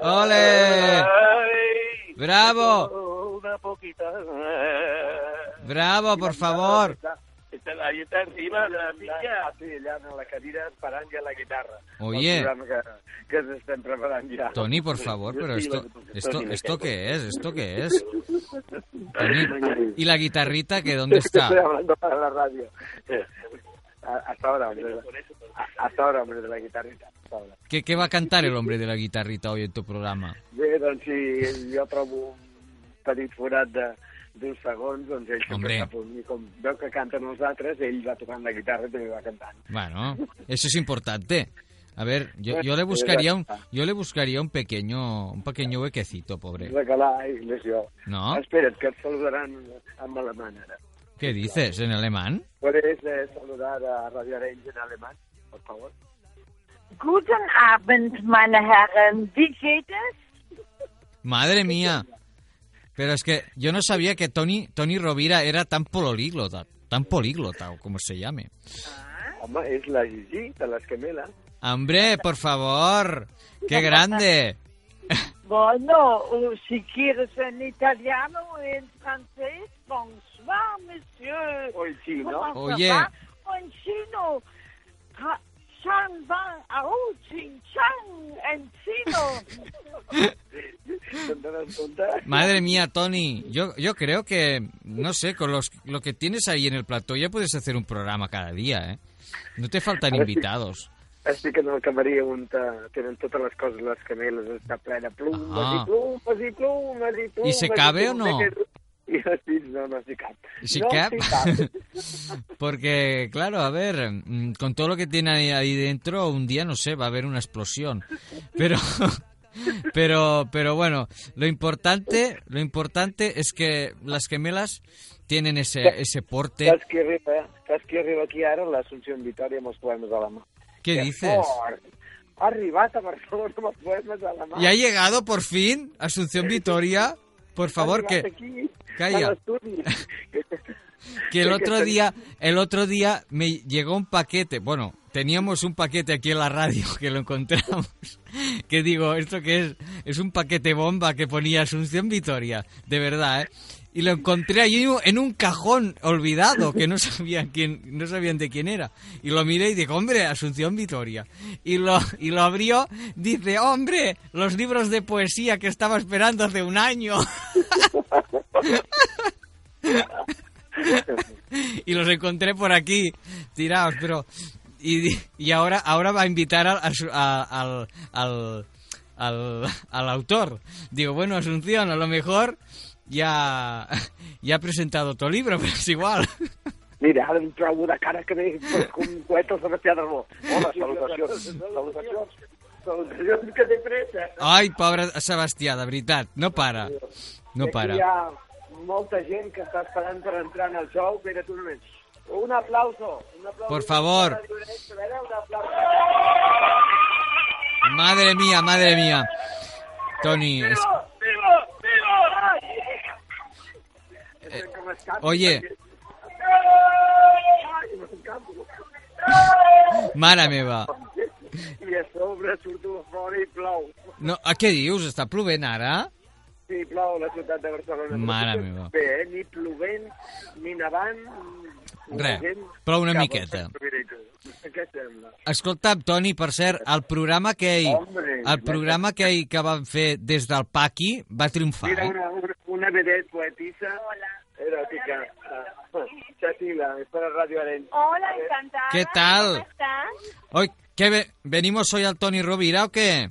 ¡Ole! ¡Bravo! Una poquita. Bravo, por favor. Está, ahí está encima de la silla. Sí, allà en la cadira esperant ja la guitarra. Oye. Que, que ens estem preparant ja. Tony, por favor, pero esto, esto, esto qué es, esto qué es. Tony, ¿y la guitarrita que dónde está? Estoy hablando para la radio. A- Hasta ahora, hombre. Hasta ahora, hombre, de la guitarrita. ¿Qué, qué va a cantar el hombre de la guitarrita hoy en tu programa? Bé, doncs si jo trobo un petit forat de doncs ell Hombre. sempre sap on, i com veu que canten els altres, ell va tocant la guitarra i també va cantant. Bueno, eso es importante. A ver, yo, yo le buscaría un, yo le buscaría un pequeño, un pequeño huequecito, pobre. Regalar. No? Espera't, que et saludaran en alemán ara. ¿Qué dices? ¿En alemán? ¿Puedes eh, saludar a Radio Arenys en alemán, por favor? Guten Abend, meine Herren. Wie geht es? Madre mía. Pero es que yo no sabía que Tony, Tony Rovira era tan políglota, tan políglota, o como se llame. Home, és la Gigi, de les gemelas. Hombre, por favor. ¡Qué grande! Bueno, o si quieres en italiano o en francés, bonsoir, monsieur. O en chino. ¿Cómo Oye. O en chino. Chan van au chin chan en chino. Madre mía, Tony, yo, yo creo que, no sé, con los, lo que tienes ahí en el plató ya puedes hacer un programa cada día, ¿eh? No te faltan invitados. Estic en el camarí on eh, tenen totes les coses, les cameles, està ple de plumes Ah. i plumes i plumes i plumes. I se cabe o no? I sí, no, no s'hi cap. ¿Y no cap? Porque, claro, a ver, mm, con todo lo que tiene ahí, ahí dentro, un día, no sé, va a haber una explosión. Pero, pero, pero bueno, lo importante, lo importante es que las gemelas tienen ese, ese porte. Saps qui arriba, saps qui arriba aquí ara? L'Assumpció Vitòria amb els poemes a la mà. ¿Qué Que dices? fort! Ha arribat a Barcelona amb els poemes a la mà. ¿Y ha llegado por fin Asunción Vitoria? Por favor, que, aquí, Calla. que el otro día, el otro día me llegó un paquete, bueno, teníamos un paquete aquí en la radio que lo encontramos, que digo, esto que es, es un paquete bomba que ponía Asunción Vitoria, de verdad, ¿eh? Y lo encontré allí en un cajón olvidado, que no sabían quién, no sabían de quién era. Y lo miré y digo, hombre, Asunción Vitoria. Y lo, y lo abrió, dice, hombre, los libros de poesía que estaba esperando hace un año. Y los encontré por aquí tirados, pero y, y ahora ahora va a invitar al, a su- a- al, al, al, al autor. Digo, bueno, Asunción, a lo mejor ya, ya ha presentado tu libro, pero es igual. Mira, ara em trobo de cara que ve com un coet al Sebastià d'Arbó. Hola, salutacions. Salutacions. Salutacions, que té pressa. Ai, pobre Sebastià, de veritat, no para, no para. Aquí hi ha molta gent que està esperant per entrar en el show. Espera't un moment. Un aplauso. Un aplauso. Por favor. Madre mía, madre mía. Tony, es-. Eh, oye. mare meva. I a sobre surto fora i plou. No, a què dius? Està plovent ara? Sí, plou a la ciutat de Barcelona. Mare Però meva. Bé, eh? ni plovent, ni nevant... Res, gent plou una a miqueta. Què sembla? Escolta, Toni, per cert, el programa que hi, el programa que hi que vam fer des del Paqui va triomfar, Mira, eh? una, una, una vedet poetisa eròtica. Uh, Chatila, es para Radio Arenys. Hola, encantada. ¿Qué tal? ¿Cómo estás? Hoy, ¿qué ve- venimos hoy al Tony Rovira o qué?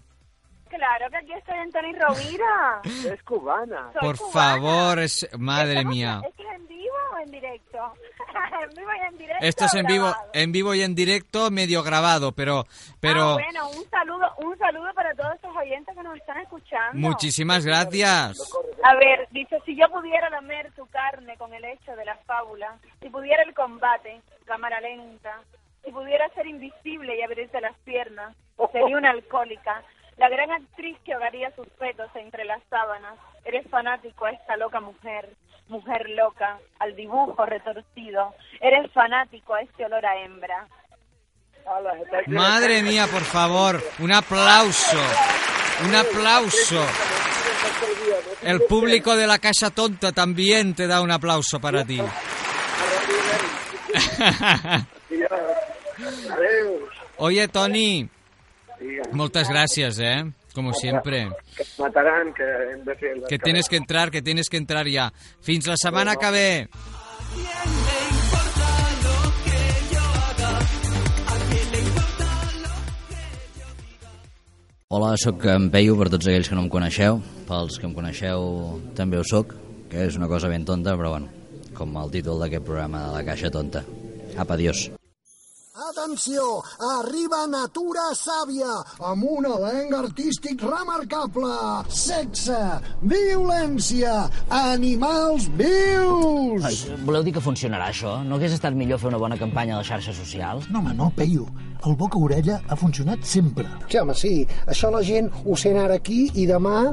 Claro que aquí estoy en Tony Rovira. Es cubana. Soy Por cubana. favor, es, madre ¿Estamos- mía. ¿Esto es en vivo o en directo? en vivo y en directo. Esto es en vivo, en vivo y en directo, medio grabado, pero, Ah, pero bueno, un saludo, un saludo para todos estos oyentes que nos están escuchando. muchísimas gracias. A ver, dice, si yo pudiera lamer tu carne con el hecho de la fábula, si pudiera el combate, cámara lenta, si pudiera ser invisible y abrirte las piernas, sería una alcohólica, la gran actriz que ahogaría sus fetos entre las sábanas. Eres fanático a esta loca mujer, mujer loca, al dibujo retorcido. Eres fanático a este olor a hembra. Madre mía, por favor, un aplauso, un aplauso. El público de la Casa Tonta también te da un aplauso para ti. Oye, Tony, Diga. muchas gracias, ¿eh? Como siempre. Que mataran, que hem de fer... Que tienes que entrar, que tienes que entrar ya. Fins la setmana que ve. Hola, sóc en Peyu, per tots aquells que no em coneixeu. Pels que em coneixeu també ho sóc, que és una cosa ben tonta, però bueno, com el títol d'aquest programa de la Caixa Tonta. Apa, adiós. Atenció, arriba Natura Sàvia, amb un elenc artístic remarcable. Sexe, violència, animals vius! Ai, voleu dir que funcionarà això? No hagués estat millor fer una bona campanya a les xarxes socials? No, home, no, Peyu. El boca-orella ha funcionat sempre. Sí, home, sí. Això la gent ho sent ara aquí i demà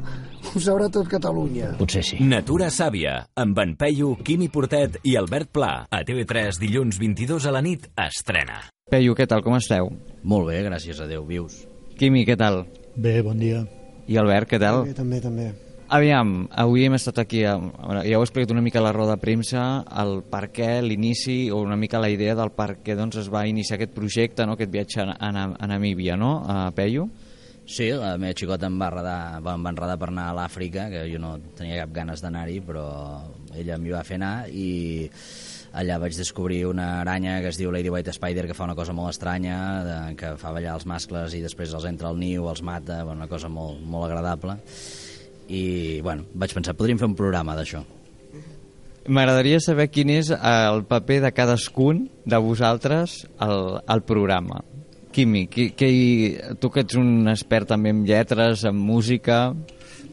ho sabrà tot Catalunya. Potser sí. Natura Sàvia, amb en Peyu, Quimi Portet i Albert Pla. A TV3, dilluns 22 a la nit, estrena. Peyu, què tal, com esteu? Molt bé, gràcies a Déu, vius. Quimi, què tal? Bé, bon dia. I Albert, què tal? Bé, també, també. Aviam, avui hem estat aquí, a, ja heu explicat una mica a la roda de premsa, el per què, l'inici, o una mica la idea del per què doncs, es va iniciar aquest projecte, no? aquest viatge a, a, a Namíbia, no, a Peyu? Sí, la meva xicota em va, enredar, em va enredar per anar a l'Àfrica, que jo no tenia cap ganes d'anar-hi, però ella m'hi va fer anar i allà vaig descobrir una aranya que es diu Lady White Spider que fa una cosa molt estranya, de, que fa ballar els mascles i després els entra al niu, els mata, una cosa molt, molt agradable. I bueno, vaig pensar, podríem fer un programa d'això. M'agradaria saber quin és el paper de cadascun de vosaltres al, al programa. Quimi, qui, qui, tu que ets un expert també en lletres, en música...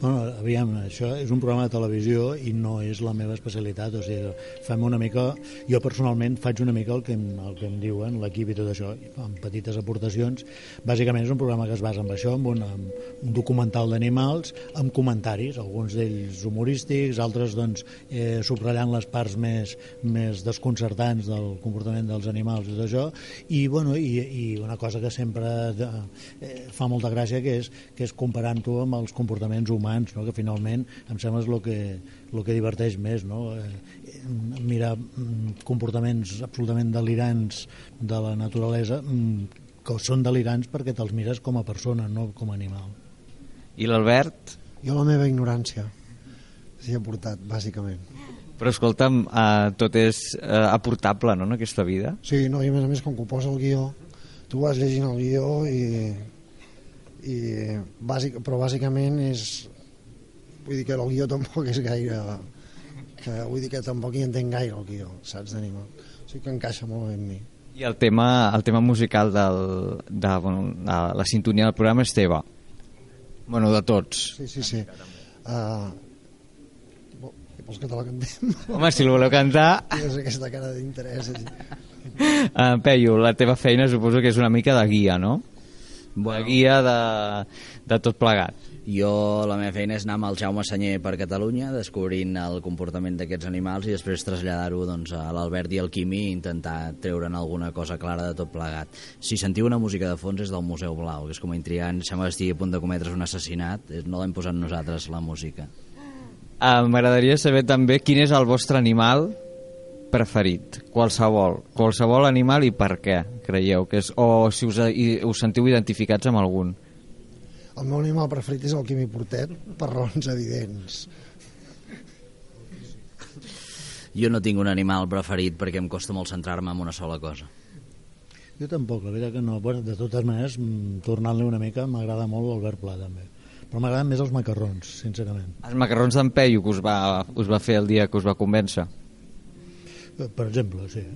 Bueno, aviam, això és un programa de televisió i no és la meva especialitat, o sigui, fem una mica, jo personalment faig una mica el que, em, el que em diuen, l'equip i tot això, amb petites aportacions. Bàsicament és un programa que es basa en això, en un, en un documental d'animals, amb comentaris, alguns d'ells humorístics, altres doncs eh, subratllant les parts més, més desconcertants del comportament dels animals i tot això, i, bueno, i, i una cosa que sempre eh, fa molta gràcia que és, que és comparant-ho amb els comportaments humans humans, no? que finalment em sembla és el que, el que diverteix més, no? Eh, mirar mm, comportaments absolutament delirants de la naturalesa mm, que són delirants perquè te'ls mires com a persona, no com a animal. I l'Albert? Jo la meva ignorància s'hi ha portat, bàsicament. Però escolta'm, eh, tot és eh, aportable, no?, en aquesta vida. Sí, no, i a més a més, com que ho posa el guió, tu vas llegint el guió i, i bàsic, però bàsicament és vull dir que el guió tampoc és gaire que vull dir que tampoc hi entenc gaire el guió, saps, d'animal o sigui que encaixa molt bé amb mi. I el tema, el tema musical del, de, bueno, de la sintonia del programa és teva. Bueno, de tots. Sí, sí, sí. Uh, vols que te la cantem? home, si el voleu cantar. És aquesta cara d'interès uh, Peyu, la teva feina suposo que és una mica de guia, no? Bueno. De guia de, de tot plegat jo, la meva feina és anar amb el Jaume Senyer per Catalunya, descobrint el comportament d'aquests animals i després traslladar-ho doncs, a l'Albert i al Quimi i intentar treure'n alguna cosa clara de tot plegat. Si sentiu una música de fons és del Museu Blau, que és com a intrigant, sembla que estigui a punt de cometre's un assassinat, no l'hem posat nosaltres, la música. Uh, M'agradaria saber també quin és el vostre animal preferit, qualsevol, qualsevol animal i per què, creieu que és, o si us, us sentiu identificats amb algun. El meu animal preferit és el Quimi Portet, per raons evidents. Jo no tinc un animal preferit perquè em costa molt centrar-me en una sola cosa. Jo tampoc, la veritat que no. Bueno, de totes maneres, mm, tornant-li una mica, m'agrada molt l'Albert Pla, també. Però m'agraden més els macarrons, sincerament. Els macarrons d'en Peyu que us va, us va fer el dia que us va convèncer? Per exemple, sí.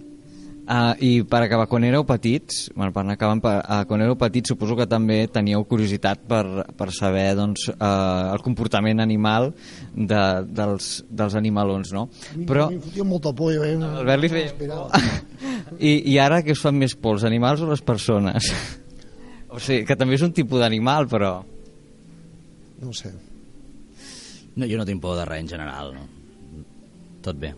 Uh, I per acabar, quan éreu petits, bueno, per anar acabant, per, uh, quan éreu petits suposo que també teníeu curiositat per, per saber doncs, uh, el comportament animal de, dels, dels animalons, no? Però... Mi fotia molta por, jo veia... Albert li feia... I, I ara què us fan més por, els animals o les persones? o sigui, que també és un tipus d'animal, però... No ho sé. No, jo no tinc por de res en general, no? Tot bé.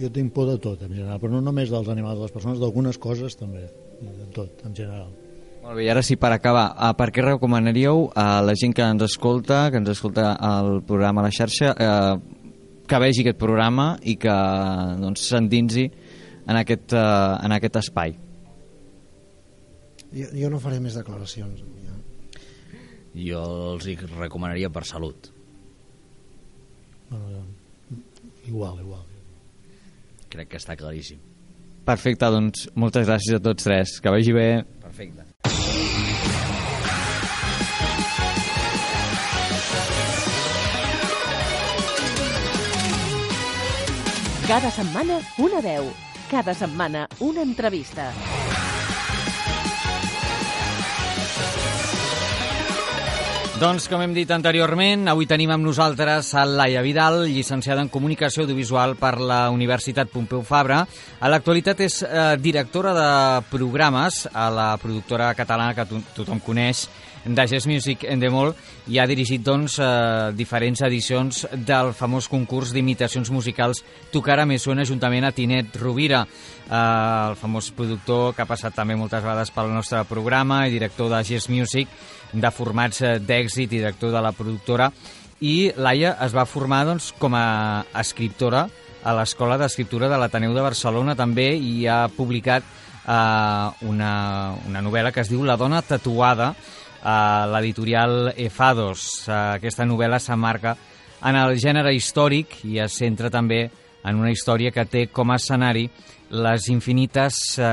Jo tinc por de tot, en general, però no només dels animals, de les persones, d'algunes coses també, de tot, en general. Molt bé, i ara sí, per acabar, uh, per què recomanaríeu a la gent que ens escolta, que ens escolta el programa a la xarxa, uh, que vegi aquest programa i que doncs, s'endinsi en, aquest, uh, en aquest espai? Jo, jo no faré més declaracions. Ja. Jo els hi recomanaria per salut. Bueno, igual, igual crec que està claríssim. Perfecte, doncs moltes gràcies a tots tres. Que vagi bé. Perfecte. Cada setmana una veu. Cada setmana una entrevista. Doncs, com hem dit anteriorment, avui tenim amb nosaltres a Laia Vidal, llicenciada en Comunicació Audiovisual per la Universitat Pompeu Fabra. A l'actualitat és eh, directora de programes a la productora catalana que to tothom coneix, de Jazz Music Endemol, i ha dirigit doncs, eh, diferents edicions del famós concurs d'imitacions musicals Tocara me suena juntament a Tinet Rovira, eh, el famós productor que ha passat també moltes vegades pel nostre programa i director de Jazz Music, de formats eh, d'èxit i director de la productora, i Laia es va formar doncs, com a escriptora a l'Escola d'Escriptura de l'Ateneu de Barcelona també i ha publicat eh, una, una novel·la que es diu La dona tatuada a l'editorial Efados. Aquesta novel·la s'emmarca en el gènere històric i es centra també en una història que té com a escenari les infinites, eh,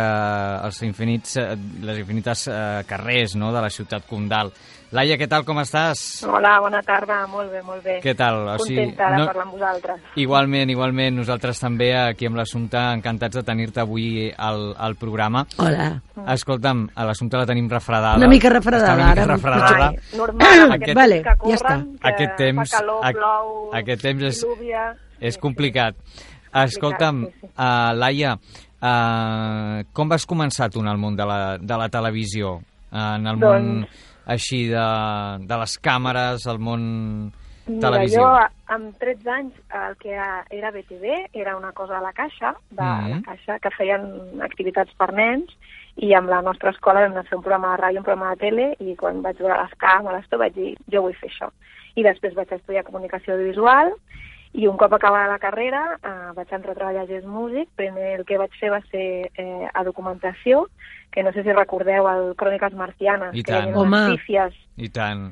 els infinits, eh, les infinites eh, carrers no, de la ciutat condal. Laia, què tal, com estàs? Hola, bona tarda, molt bé, molt bé. Què tal? O sigui, Contenta de no- parlar amb vosaltres. Igualment, igualment, nosaltres també aquí amb l'Assumpte encantats de tenir-te avui al, al programa. Hola. Escolta'm, a l'Assumpte la tenim refredada. Una mica refredada, Està una mica ara. refredada. Ai, normal, amb aquest Vale, que ja està. corren, que Aquest temps, fa calor, plou, aquest temps és, és complicat. Escolta'm, uh, Laia, uh, com vas començar tu en el món de la, de la televisió? Uh, en el món Doncs- així de, de les càmeres, el món Mira, televisió? jo amb 13 anys el que era BTV era una cosa a la Caixa, de Mhm. la Caixa, que feien activitats per nens i amb la nostra escola vam anar a fer un programa de ràdio, un programa de tele i quan vaig veure les càmeres tot vaig dir jo vull fer això. I després vaig estudiar comunicació audiovisual i un cop acabada la carrera eh, vaig entrar a treballar a Gest Music. Primer el que vaig fer va ser eh, a documentació, que no sé si recordeu el Cròniques Marcianes, I que hi tant. havia unes Home. pífies I tant.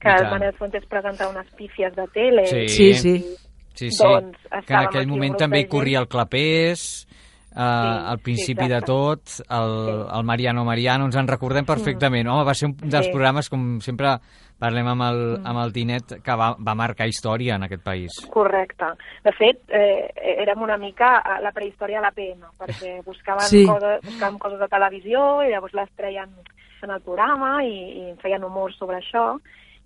que i el tant. Manel Fuentes presentava unes pífies de tele. Sí, Sí, sí. Sí, sí. Doncs que en aquell moment també de hi gent. corria el Clapés, eh, al principi de exacte. tot, el, el Mariano Mariano, ens en recordem perfectament. Home, va ser un dels Sí. programes, com sempre parlem amb el, amb el Tinet, que va, va marcar història en aquest país. Correcte. De fet, eh, érem una mica a la prehistòria de la PM, perquè buscaven, Sí. coses, buscaven coses de televisió i llavors les treien en el programa i, i feien humor sobre això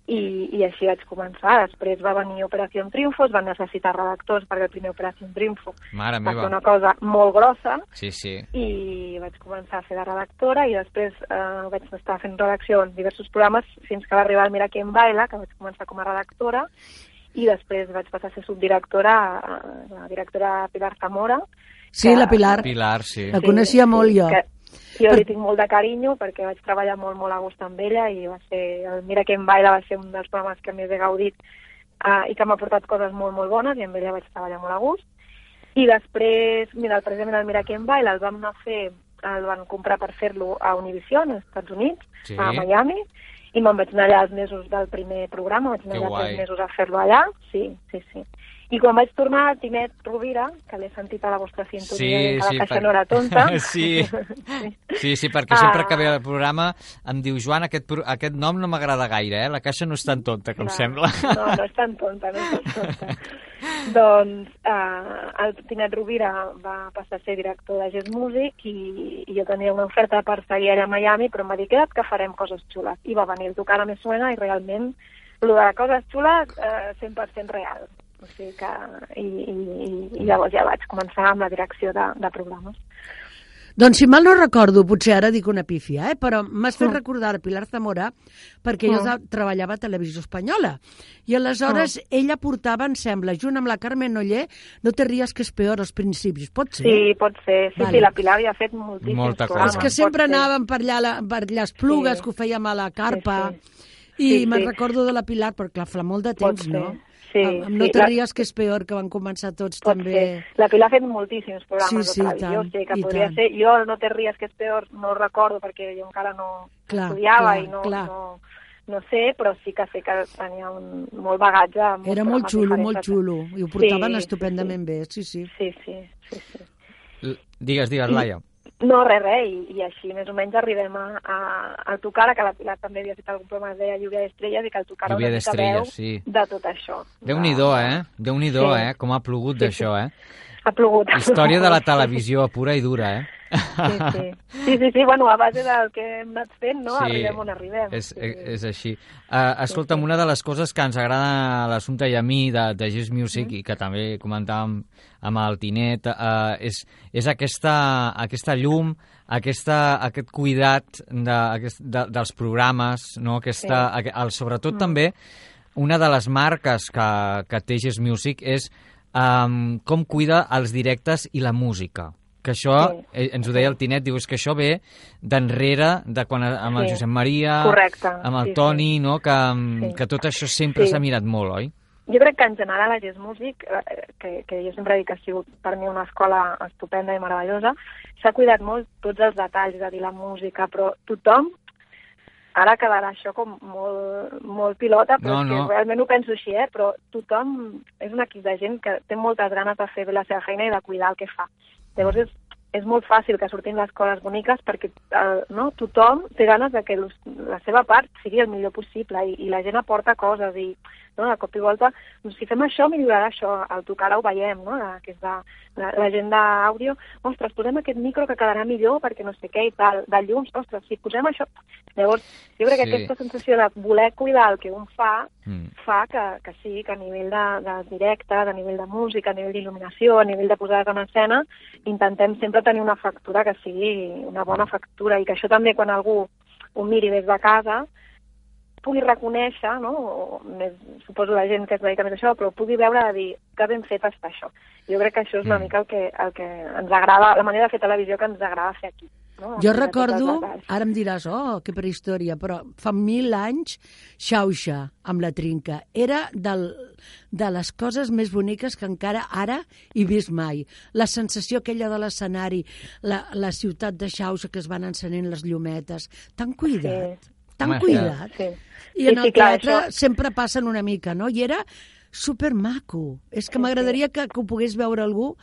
i, i així vaig començar. Després va venir Operació Triunfo, es van necessitar redactors perquè el primer Operació Triunfo Mare va ser una cosa molt grossa Sí, sí. i vaig començar a fer de redactora i després eh, vaig estar fent redacció en diversos programes fins que va arribar el Mira qui em baila, que vaig començar com a redactora i després vaig passar a ser subdirectora, eh, la directora Pilar Zamora. Sí, que- la Pilar. Pilar, sí. La coneixia molt jo. Que jo li tinc molt de carinyo perquè vaig treballar molt, molt a gust amb ella i va ser, el Mira qui em baila va ser un dels programes que més he gaudit uh, i que m'ha portat coses molt, molt bones i amb ella vaig treballar molt a gust. I després, mira, el Mira qui em baila el vam anar a fer, el van comprar per fer-lo a Univision, als Estats Units, Sí. a Miami, i me'n vaig anar allà els mesos del primer programa, vaig anar Que allà guai. tres mesos a fer-lo allà, sí, sí, sí. I quan vaig tornar, el Tinet Rovira, que l'he sentit a la vostra sintonia, Sí, que la sí, caixa per- no era tonta. Sí. Sí, sí, perquè Ah. sempre que ve el programa em diu, Joan, aquest, aquest nom no m'agrada gaire, eh? La caixa no és tan tonta, com Clar. sembla. No, no és tan tonta, no és tan tonta. doncs eh, el Tinet Rovira va passar a ser director de Jazz Music i, i jo tenia una oferta per seguir allà a Miami, però em va dir, queda't que farem coses xules. I va venir el Tocar a Me Suena i realment el de coses xules eh, 100% real. O sigui que, i, i, i llavors ja vaig començar amb la direcció de, de programes. Doncs si mal no recordo, potser ara dic una pífia, eh? però m'has fet Mm. recordar a Pilar Zamora perquè Mm. tra- treballava a Televisió Espanyola i aleshores ella portava, em sembla, junt amb la Carmen Oller, no te ries que és peor als principis, pot ser? Sí, pot ser. Sí, Vale. sí, la Pilar havia fet moltíssims Molta cosa. programes. És que sempre pot anàvem per allà, la- per allà les plugues Sí. que ho fèiem a la carpa Sí, i Sí, me'n sí. recordo de la Pilar, perquè clar, fa molt de Pot temps, ser. no? Sí, Amb- amb No sí. te La- ries que és peor, que van començar tots Pot també... ser. La Pilar ha fet moltíssims programes Sí, sí, i tant, o sigui que i podria tant. ser... Jo el No te ries que és peor no ho recordo perquè jo encara no Clar, estudiava clar, i no, clar. no, no sé, però sí que sé que tenia un molt bagatge. amb molts Era molt xulo, diferents. molt xulo, i ho portaven Sí, estupendament bé, sí, sí. Sí, sí, sí, sí. L- Digues, digues, Laia. No, res, res, i, i així més o menys arribem a, a, a tocar, que la Pilar també havia fet algun programa es deia Lluvia d'Estrelles i que el tocar Lluvia una mica veu sí. de tot això. Déu-n'hi-do, eh? Déu-n'hi-do, Sí. eh? Com ha plogut Sí, d'això, eh? Ha plogut. Història de la televisió pura i dura, eh? Sí, sí. Sí, sí, sí, bueno, a base del que hem anat fent, no? Sí, Arribem on arribem. És, és així. Uh, escolta'm, una de les coses que ens agrada a l'assumpte i a mi de, de Just Music Mm. i que també comentàvem amb el Tinet uh, és, és aquesta, aquesta llum, aquesta, aquest cuidat de, aquest, de, dels programes, no? aquesta, Sí. sí. el, sobretot Mm. també una de les marques que, que té Just Music és um, com cuida els directes i la música que això, Sí. eh, ens ho deia el Tinet, diu, és que això ve d'enrere, de quan amb el Sí. Josep Maria, Correcte, amb el sí, Toni, no? que, Sí. que tot això sempre Sí. s'ha mirat molt, oi? Jo crec que en general la Jazz Music, eh, que, que jo sempre dic que ha sigut per mi una escola estupenda i meravellosa, s'ha cuidat molt tots els detalls, a dir, la música, però tothom, ara quedarà això com molt, molt pilota, però No, és que no. realment ho penso així, eh? però tothom és un equip de gent que té moltes ganes de fer bé la seva feina i de cuidar el que fa. Llavors és, és molt fàcil que surtin les coses boniques perquè eh, no, tothom té ganes de que la seva part sigui el millor possible i, i la gent aporta coses i no, de cop i volta, doncs, si fem això millorarà això, al tocar ho veiem, no? la, que és de, la, la gent d'àudio, ostres, posem aquest micro que quedarà millor perquè no sé què i tal, de llums, ostres, si posem això... Llavors, jo crec que Sí. aquesta sensació de voler cuidar el que un fa, Mm. fa que, que sí, que a nivell de, de directe, a nivell de música, a nivell d'il·luminació, a nivell de posades en escena, intentem sempre tenir una factura que sigui una bona factura i que això també quan algú ho miri des de casa pugui reconèixer, no? o més, suposo la gent que es dedica més a això, però pugui veure de dir que ben fet està això. Jo crec que això és una Mm. mica el que, el que ens agrada, la manera de fer televisió que ens agrada fer aquí. No? Jo recordo, ara em diràs, oh, que prehistòria, però fa mil anys, Xauxa, amb la trinca, era del, de les coses més boniques que encara ara he vist mai. La sensació aquella de l'escenari, la, la ciutat de Xauxa que es van encenent les llumetes, tan cuidat, sí. Tan Home, cuidat. Sí. I Sí, en el sí, clar, teatre això- sempre passen una mica, no? I era supermaco. És que m'agradaria que, que ho pogués veure algú,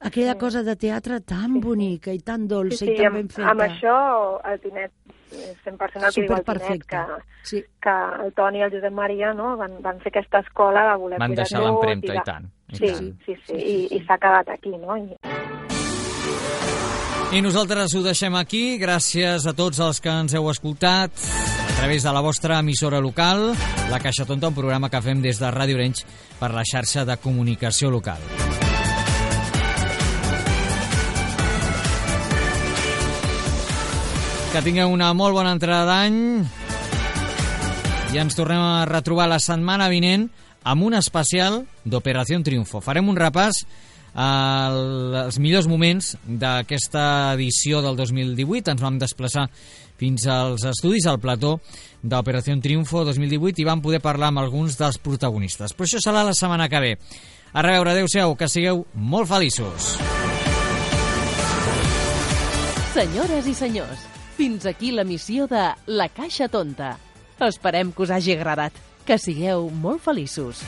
aquella cosa de teatre tan bonica i tan dolça i tan amb, ben feta. amb això el Tinet, eh, 100% el que diu el Tinet, que, sí. que el Toni i el Josep Maria no, van, van fer aquesta escola de voler Van cuidar deixar l'empremta, de- i tant, i sí, tant. sí, sí, i, i s'ha quedat aquí, no? I, I nosaltres ho deixem aquí. Gràcies a tots els que ens heu escoltat a través de la vostra emissora local, La Caixa Tonta, un programa que fem des de Ràdio Orenys per la xarxa de comunicació local. Que tingueu una molt bona entrada d'any i ens tornem a retrobar la setmana vinent amb un especial d'Operació Triunfo. Farem un repàs als millors moments d'aquesta edició del 2018. Ens vam desplaçar fins als estudis, al plató d'Operació Triunfo 2018 i vam poder parlar amb alguns dels protagonistes. Però això serà la setmana que ve. A reveure, adeu-siau, que sigueu molt feliços. Senyores i senyors, fins aquí la missió de La Caixa Tonta. Esperem que us hagi agradat. Que sigueu molt feliços.